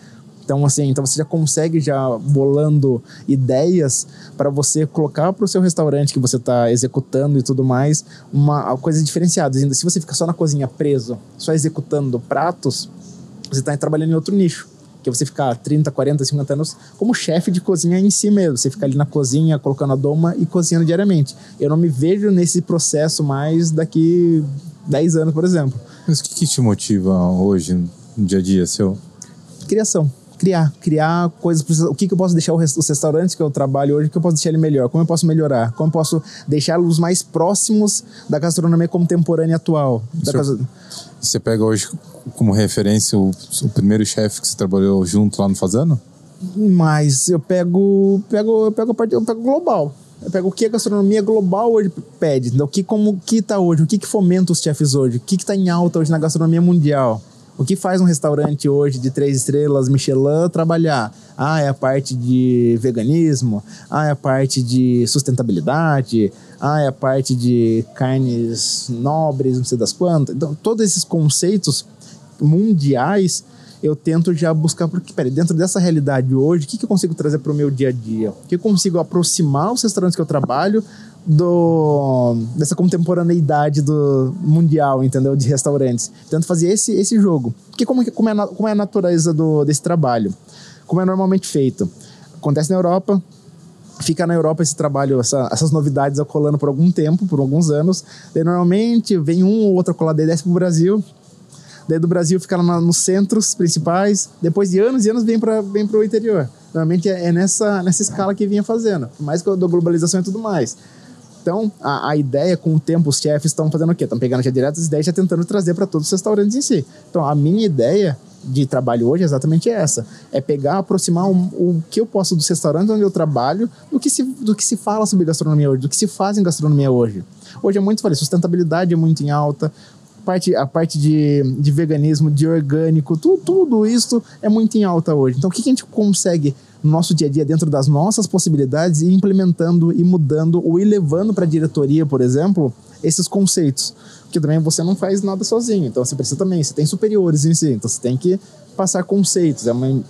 Então, assim, então você já consegue já bolando ideias para você colocar para o seu restaurante que você está executando e tudo mais, uma coisa diferenciada. Se você fica só na cozinha preso, só executando pratos, você está trabalhando em outro nicho. Que é você ficar 30, 40, 50 anos como chefe de cozinha em si mesmo. Você fica ali na cozinha, colocando a doma e cozinhando diariamente. Eu não me vejo nesse processo mais daqui 10 anos, por exemplo. Mas o que, que te motiva hoje, no dia a dia seu? Criação criar, criar coisas. O que, que eu posso deixar os restaurantes que eu trabalho hoje, que eu posso deixar ele melhor? Como eu posso melhorar? Como eu posso deixá-los mais próximos da gastronomia contemporânea atual? Casa... Você pega hoje como referência o, o primeiro chefe que você trabalhou junto lá no Fazano? Mas eu pego, pego, eu pego a parte, eu pego global. Eu pego o que a gastronomia global hoje pede, o que como que tá hoje, o que que fomenta os chefes hoje, o que que tá em alta hoje na gastronomia mundial. O que faz um restaurante hoje de três estrelas Michelin trabalhar? Ah, é a parte de veganismo. Ah, é a parte de sustentabilidade. Ah, é a parte de carnes nobres, não sei das quantas. Então, todos esses conceitos mundiais eu tento já buscar, porque, peraí, dentro dessa realidade hoje, o que, que eu consigo trazer para o meu dia a dia? O que eu consigo aproximar os restaurantes que eu trabalho do dessa contemporaneidade do mundial, entendeu? De restaurantes. Tento fazer esse, esse jogo. Porque como, como, é, como é a natureza do, desse trabalho? Como é normalmente feito? Acontece na Europa, fica na Europa esse trabalho, essa, essas novidades ocolando por algum tempo, por alguns anos. Daí normalmente vem um ou outro colar desce pro Brasil. Daí do Brasil fica lá nos centros principais. Depois de anos e anos vem para vem pro interior. Normalmente é, é nessa, nessa escala que vinha fazendo. Mais que a globalização e tudo mais. Então, a, a ideia, com o tempo, os chefes estão fazendo o quê? Estão pegando já direto as ideias e já tentando trazer para todos os restaurantes em si. Então, a minha ideia de trabalho hoje é exatamente essa: é pegar, aproximar o, o que eu posso dos restaurantes onde eu trabalho do que, se, do que se fala sobre gastronomia hoje, do que se faz em gastronomia hoje. Hoje é muito, falei, sustentabilidade é muito em alta, parte, a parte de, de veganismo, de orgânico, tu, tudo isso é muito em alta hoje. Então, o que, que a gente consegue no nosso dia a dia, dentro das nossas possibilidades, e implementando e mudando ou elevando para a diretoria, por exemplo, esses conceitos? Porque também você não faz nada sozinho, então você precisa também, você tem superiores em si, então você tem que passar conceitos. É uma,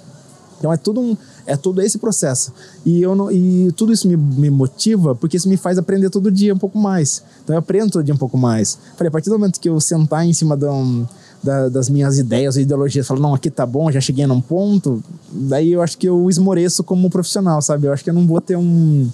então é tudo um, é todo esse processo. E, eu não, e tudo isso me, me motiva porque isso me faz aprender todo dia um pouco mais. Então eu aprendo todo dia um pouco mais. Falei, a partir do momento que eu sentar em cima de um, da, das minhas ideias e ideologias, falar, não, aqui tá bom, já cheguei num ponto, daí eu acho que eu esmoreço como profissional, sabe? Eu acho que eu não vou ter um.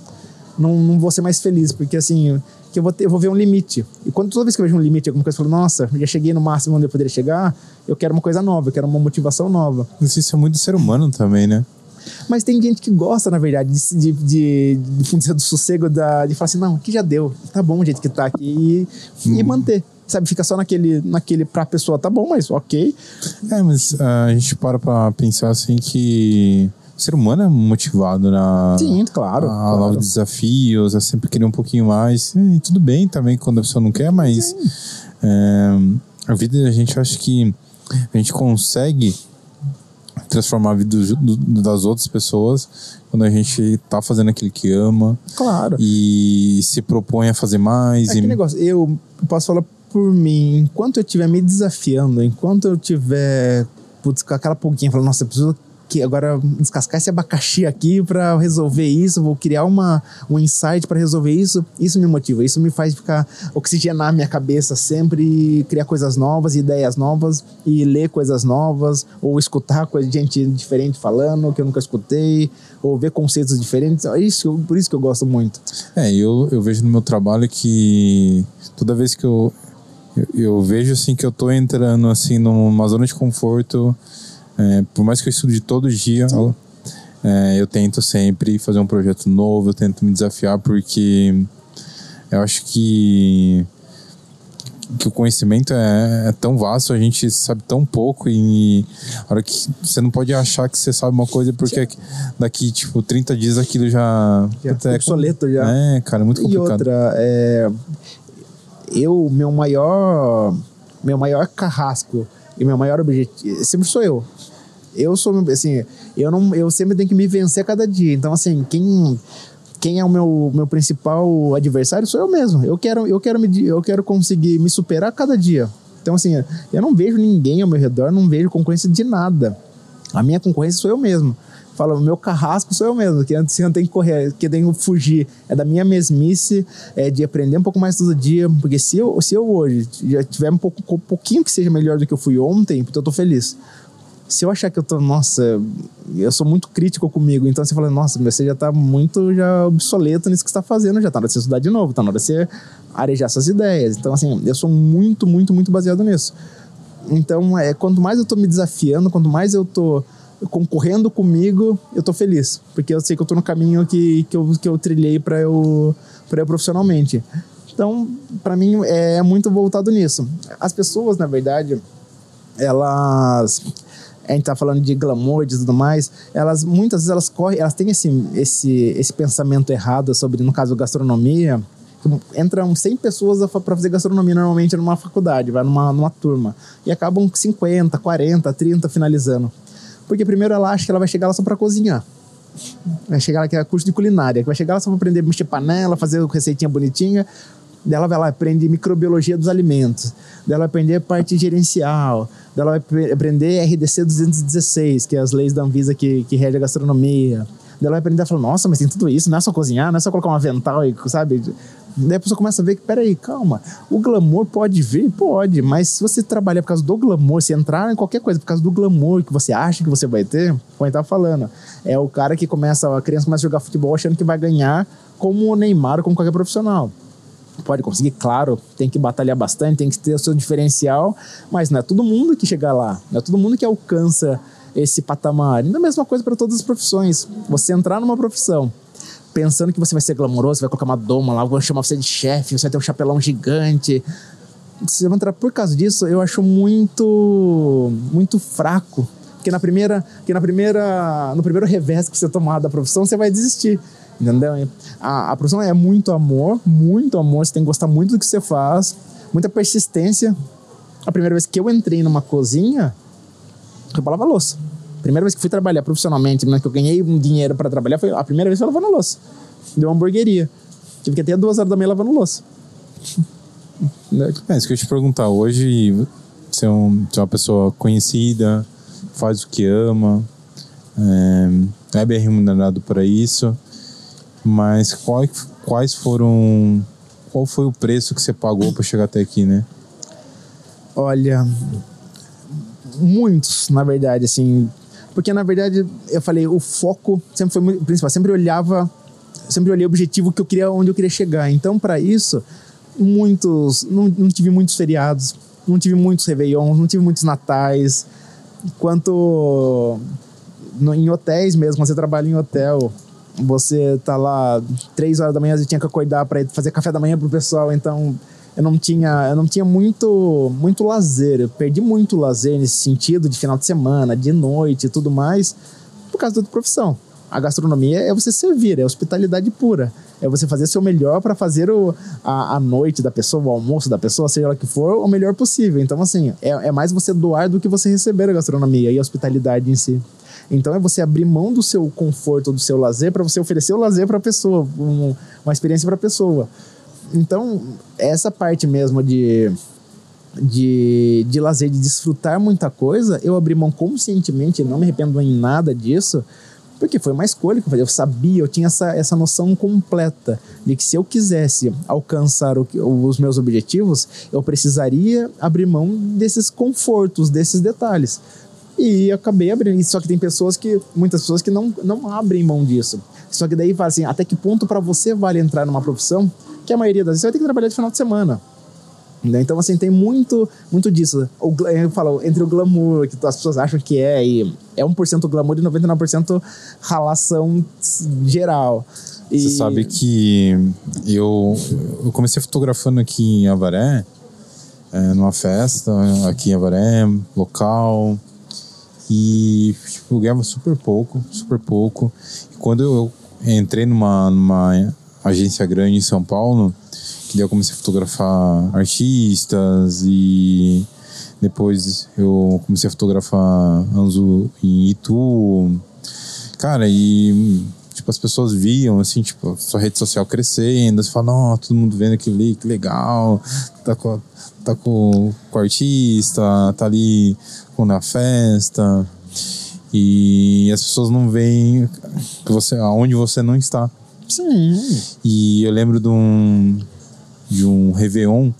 Não, não vou ser mais feliz, porque assim, que eu vou, ter, eu vou ver um limite. E quando toda vez que eu vejo um limite, alguma coisa, eu falo, nossa, já cheguei no máximo onde eu poderia chegar, eu quero uma coisa nova, eu quero uma motivação nova. Isso é muito do ser humano também, né? Mas tem gente que gosta, na verdade, de, de, de, do sossego, da, de falar assim, não, aqui já deu, tá bom o jeito que tá aqui, e, hum. e manter. Sabe, fica só naquele, naquele pra pessoa, tá bom, mas ok. É, mas uh, a gente para pra pensar assim que o ser humano é motivado na. Sim, claro. A claro. novos desafios, a sempre querer um pouquinho mais. E tudo bem também quando a pessoa não quer, mas é, a vida a gente acha que a gente consegue transformar a vida do, do, das outras pessoas quando a gente tá fazendo aquilo que ama. Claro. E se propõe a fazer mais. É e... que negócio, eu posso falar por mim, enquanto eu estiver me desafiando, enquanto eu tiver putz, com aquela pouquinha, falando, nossa, eu preciso que agora descascar esse abacaxi aqui para resolver isso, vou criar uma, um insight para resolver isso, isso me motiva, isso me faz ficar oxigenar minha cabeça sempre criar coisas novas, ideias novas e ler coisas novas ou escutar coisa gente diferente falando que eu nunca escutei ou ver conceitos diferentes. É isso, por isso que eu gosto muito. É, eu, eu vejo no meu trabalho que toda vez que eu eu, eu, vejo assim que eu tô entrando assim numa zona de conforto. É, por mais que eu estude todo dia, é, eu tento sempre fazer um projeto novo, eu tento me desafiar porque eu acho que que o conhecimento é, é, tão vasto, a gente sabe tão pouco e a hora que você não pode achar que você sabe uma coisa porque daqui, tipo, 30 dias aquilo já... Já é obsoleto já. É, cara, é muito complicado. E outra, é, eu, meu maior, meu maior carrasco e meu maior objetivo sempre sou eu. Eu sou, assim, eu não, eu sempre tenho que me vencer a cada dia. Então, assim, quem quem é o meu, meu principal adversário sou eu mesmo. Eu quero, eu quero me, eu quero conseguir me superar cada dia. Então, assim, eu não vejo ninguém ao meu redor, não vejo concorrência de nada. A minha concorrência sou eu mesmo. Fala, meu carrasco sou eu mesmo, que antes eu tenho que correr, que eu tenho que fugir. É da minha mesmice, é de aprender um pouco mais todo dia. Porque se eu, se eu hoje já tiver um, pouco, um pouquinho que seja melhor do que eu fui ontem, então eu tô feliz. Se eu achar que eu tô, nossa, eu sou muito crítico comigo, então você fala, nossa, você já tá muito já obsoleto nisso que você tá fazendo, já tá na hora de você estudar de novo, tá na hora de você arejar suas ideias. Então, assim, eu sou muito, muito, muito baseado nisso. Então, é, quanto mais eu tô me desafiando, quanto mais eu tô concorrendo comigo, eu tô feliz. Porque eu sei que eu tô no caminho que, que, eu, que eu trilhei para eu, pra eu profissionalmente. Então, para mim, é muito voltado nisso. As pessoas, na verdade, elas a gente tá falando de glamour e tudo mais, elas muitas vezes elas correm, elas têm esse, esse, esse pensamento errado sobre, no caso, gastronomia. Entram 100 pessoas para fazer gastronomia normalmente numa faculdade, vai numa, numa turma. E acabam 50, 40, 30 finalizando. Porque primeiro ela acha que ela vai chegar lá só para cozinhar. Vai chegar lá que é curso de culinária, que vai chegar lá só para aprender a mexer panela, fazer receitinha bonitinha. Dela vai lá aprender microbiologia dos alimentos. Dela aprender parte gerencial. Dela vai aprender RDC 216, que é as leis da Anvisa que, que rege a gastronomia. Dela vai aprender a falar, nossa, mas tem tudo isso, não é só cozinhar, não é só colocar um avental e, sabe? Daí a pessoa começa a ver que, peraí, calma, o glamour pode vir? Pode, mas se você trabalhar por causa do glamour, se entrar em qualquer coisa por causa do glamour que você acha que você vai ter, como ele tava falando, é o cara que começa, a criança começa a jogar futebol achando que vai ganhar como o Neymar ou como qualquer profissional. Pode conseguir, claro, tem que batalhar bastante, tem que ter o seu diferencial, mas não é todo mundo que chega lá, não é todo mundo que alcança esse patamar. E a mesma coisa para todas as profissões. Você entrar numa profissão pensando que você vai ser glamouroso, vai colocar uma doma lá, vão chamar você de chefe, você vai ter um chapelão gigante. Se entrar por causa disso, eu acho muito muito fraco. Porque na primeira, que na primeira, no primeiro revés que você tomar da profissão, você vai desistir. Entendeu? A, a profissão é muito amor, muito amor, você tem que gostar muito do que você faz, muita persistência. A primeira vez que eu entrei numa cozinha, eu lavar louça primeira vez que fui trabalhar profissionalmente, que eu ganhei um dinheiro para trabalhar, foi a primeira vez que eu lavando louça. Deu uma hamburgueria. Tive que até duas horas da manhã lavando louça. É isso que eu te perguntar. Hoje, você é, um, você é uma pessoa conhecida, faz o que ama, é, é bem remunerado para isso, mas quais, quais foram. Qual foi o preço que você pagou para chegar até aqui, né? Olha, muitos, na verdade, assim, porque, na verdade, eu falei, o foco sempre foi muito principal. Sempre olhava, sempre olhei o objetivo que eu queria, onde eu queria chegar. Então, para isso, muitos, não, não tive muitos feriados, não tive muitos réveillons, não tive muitos natais. Quanto no, em hotéis mesmo, você trabalha em hotel, você tá lá três horas da manhã, você tinha que acordar para fazer café da manhã pro pessoal, então eu não tinha, eu não tinha muito, muito lazer. Eu perdi muito lazer nesse sentido de final de semana, de noite e tudo mais, por causa da profissão. A gastronomia é você servir, é hospitalidade pura. É você fazer seu melhor para fazer o, a, a noite da pessoa, o almoço da pessoa, seja lá que for, o melhor possível. Então, assim, é, é mais você doar do que você receber a gastronomia e a hospitalidade em si. Então é você abrir mão do seu conforto, do seu lazer, para você oferecer o lazer para a pessoa, um, uma experiência para a pessoa. Então, essa parte mesmo de, de, de lazer, de desfrutar muita coisa, eu abri mão conscientemente, não me arrependo em nada disso, porque foi uma escolha que eu fazia. Eu sabia, eu tinha essa, essa noção completa de que se eu quisesse alcançar o, os meus objetivos, eu precisaria abrir mão desses confortos, desses detalhes. E acabei abrindo. Só que tem pessoas que, muitas pessoas que não, não abrem mão disso. Só que daí fala assim, até que ponto para você vale entrar numa profissão que a maioria das vezes você vai ter que trabalhar de final de semana. Né? Então, assim, tem muito, muito disso. O, eu falo, entre o glamour, que as pessoas acham que é, e é 1% glamour e 99% ralação geral. E... Você sabe que eu, eu comecei fotografando aqui em Avaré, é, numa festa aqui em Avaré, local, e tipo, eu ganhava super pouco, super pouco. E quando eu entrei numa, numa agência grande em São Paulo, que daí eu comecei a fotografar artistas e depois eu comecei a fotografar Anzu em Itu. Cara, e tipo, as pessoas viam, assim, tipo, sua rede social crescendo, você fala, não, todo mundo vendo aquilo ali, que legal, tá com, tá com, com o artista, tá ali com na festa. E as pessoas não veem que você, aonde você não está. Sim. E eu lembro de um, de um Réveillon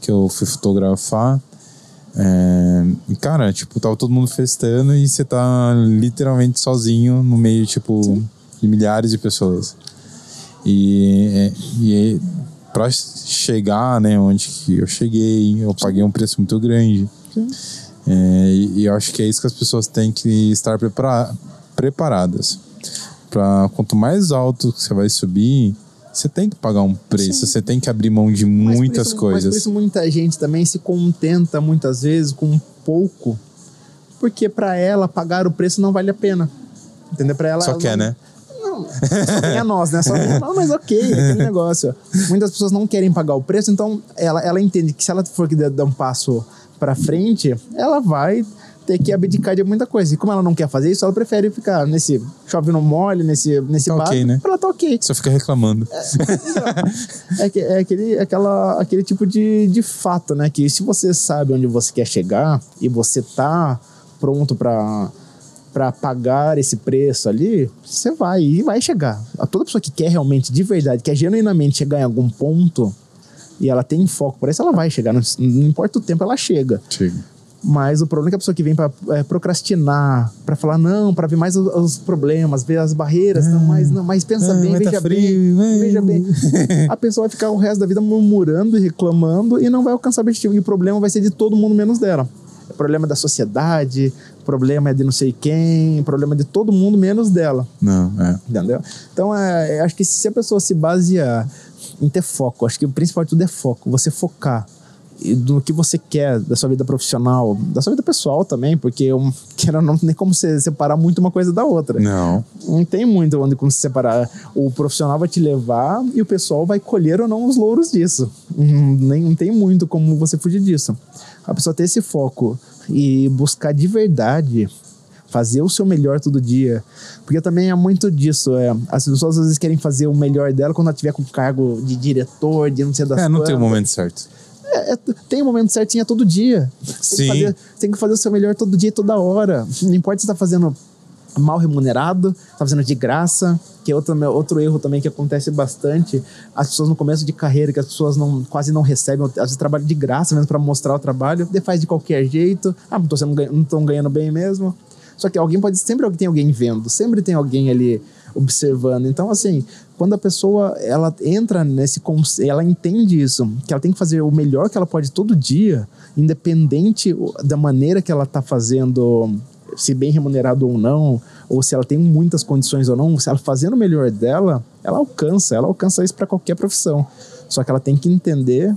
que eu fui fotografar. É, e, cara, tipo, tava todo mundo festando e você tá literalmente sozinho no meio, tipo, de milhares de pessoas. E, e pra chegar, né, onde que eu cheguei, eu paguei um preço muito grande. É, e, e eu acho que é isso que as pessoas têm que estar prepara preparadas. Pra, quanto mais alto você vai subir, você tem que pagar um preço, Sim. você tem que abrir mão de Mas muitas isso- coisas. Mas por isso muita gente também se contenta muitas vezes com pouco, porque pra ela pagar o preço não vale a pena. Entendeu? Pra ela Só ela quer, não- né? Não, só tem a nós, né? Só, não, mas ok, é aquele negócio. Muitas pessoas não querem pagar o preço, então ela, ela entende que se ela for que dar um passo pra frente, ela vai ter que abdicar de muita coisa. E como ela não quer fazer isso, ela prefere ficar nesse chove no mole, nesse, nesse Tá barco, ok, né? ela tá ok. Só fica reclamando. É, que- é aquele, aquela, aquele tipo de, de fato, né? Que se você sabe onde você quer chegar e você tá pronto pra para pagar esse preço ali, você vai e vai chegar. A toda pessoa que quer realmente, de verdade, quer genuinamente chegar em algum ponto e ela tem foco para isso, ela vai chegar. Não, não importa o tempo, ela chega. Chega. Mas o problema é que a pessoa que vem pra é, procrastinar, pra falar não, pra ver mais os, os problemas, ver as barreiras, não, mas, não, mas pensa Ah, bem, tá veja frio, bem, veja bem. A pessoa vai ficar o resto da vida murmurando e reclamando e não vai alcançar o objetivo. E o problema vai ser de todo mundo menos dela. O problema é da sociedade, o problema é de não sei quem, o problema é de todo mundo menos dela. Não, é. Entendeu? Então, é, eu acho que se a pessoa se basear em ter foco, acho que o principal de tudo é foco, você focar do que você quer da sua vida profissional, da sua vida pessoal também, porque queira ou não tem nem como você separar muito uma coisa da outra. Não. Não tem muito onde como se separar. O profissional vai te levar e o pessoal vai colher ou não os louros disso. Hum, Nem, não tem muito como você fugir disso. A pessoa ter esse foco e buscar de verdade fazer o seu melhor todo dia. Porque também é muito disso. É, as pessoas às vezes querem fazer o melhor dela quando ela tiver com cargo de diretor, de não sei das É, não tem o momento certo. É, é, tem um momento certinho é todo dia. Você Sim. Tem, que fazer, tem que fazer o seu melhor todo dia e toda hora. Não importa se você tá fazendo mal remunerado, tá fazendo de graça, que é outro, outro erro também que acontece bastante. As pessoas no começo de carreira, que as pessoas não, quase não recebem, às vezes trabalham de graça mesmo para mostrar o trabalho, daí faz de qualquer jeito. Ah, não estão não ganhando bem mesmo. Só que alguém pode sempre tem alguém vendo, sempre tem alguém ali observando. Então, assim, quando a pessoa ela entra nesse ela entende isso, que ela tem que fazer o melhor que ela pode todo dia, independente da maneira que ela tá fazendo, se bem remunerado ou não, ou se ela tem muitas condições ou não, se ela fazendo o melhor dela, ela alcança, ela alcança isso para qualquer profissão. Só que ela tem que entender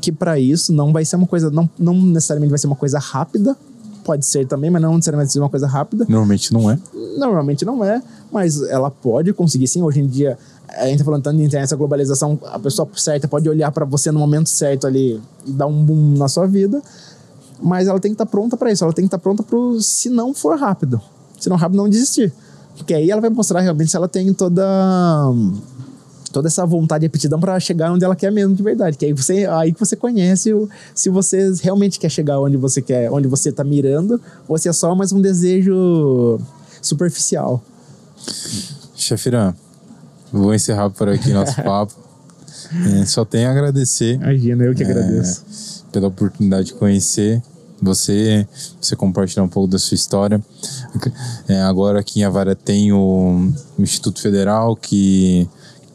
que para isso não vai ser uma coisa, não, não necessariamente vai ser uma coisa rápida, pode ser também, mas não necessariamente uma coisa rápida. Normalmente não é. Normalmente não é, mas ela pode conseguir sim. Hoje em dia, a gente tá falando tanto de internet, essa globalização, a pessoa certa pode olhar para você no momento certo ali e dar um boom na sua vida, mas ela tem que estar pronta para isso. Ela tem que estar pronta pro se não for rápido. Se não rápido, não desistir. Porque aí ela vai mostrar realmente se ela tem toda toda essa vontade e aptidão para chegar onde ela quer mesmo de verdade. Que aí você aí que você conhece o, se você realmente quer chegar onde você quer, onde você tá mirando, ou se é só mais um desejo superficial. Chefirã, vou encerrar por aqui nosso papo. É, só tenho a agradecer Imagina, eu que É, agradeço. pela oportunidade de conhecer você, você compartilhar um pouco da sua história. É, agora aqui em Avara tem o, o Instituto Federal que,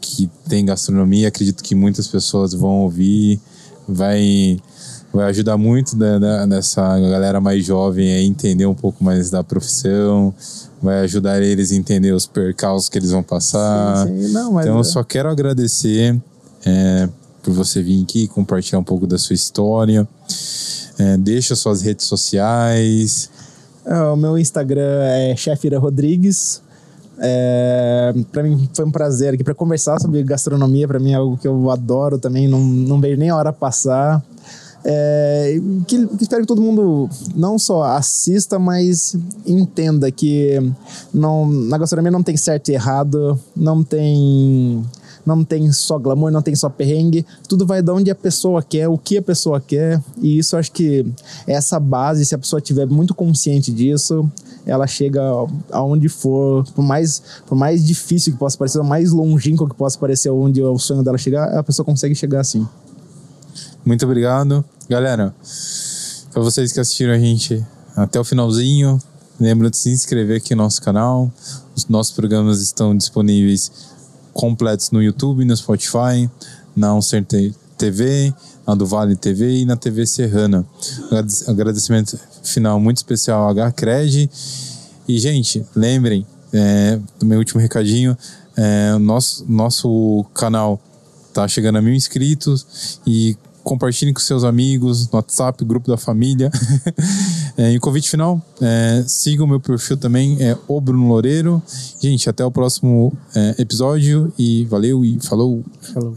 que tem gastronomia. Acredito que muitas pessoas vão ouvir, vai, vai ajudar muito da, da- dessa galera mais jovem a entender um pouco mais da profissão, vai ajudar eles a entender os percalços que eles vão passar. Sim, sim. Não, então eu é- só quero agradecer é, por você vir aqui compartilhar um pouco da sua história. É, deixa suas redes sociais. É, O meu Instagram é Chefira Rodrigues. É, para mim foi um prazer aqui para conversar sobre gastronomia. Para mim é algo que eu adoro também. Não, não vejo nem a hora passar. É, que, que espero que todo mundo não só assista, mas entenda que não, na gastronomia não tem certo e errado, não tem não tem só glamour, não tem só perrengue, tudo vai de onde a pessoa quer, o que a pessoa quer, e isso acho que essa base, se a pessoa tiver muito consciente disso, ela chega aonde for, por mais, por mais difícil que possa parecer, mais longínquo que possa parecer onde o sonho dela chegar, a pessoa consegue chegar assim. Muito obrigado. Galera, para vocês que assistiram a gente até o finalzinho, lembra de se inscrever aqui no nosso canal. Os nossos programas estão disponíveis completos no YouTube, no Spotify, na Uncer TV, na do Vale TV e na TV Serrana. Agradecimento final muito especial ao HCred. E, gente, lembrem, é, do meu último recadinho, é, nosso, nosso canal tá chegando a mil inscritos e compartilhem com seus amigos no WhatsApp, grupo da família. é, e o convite final, é, sigam o meu perfil também, é o Bruno Loureiro. Gente, até o próximo é, episódio e valeu e falou. Falou.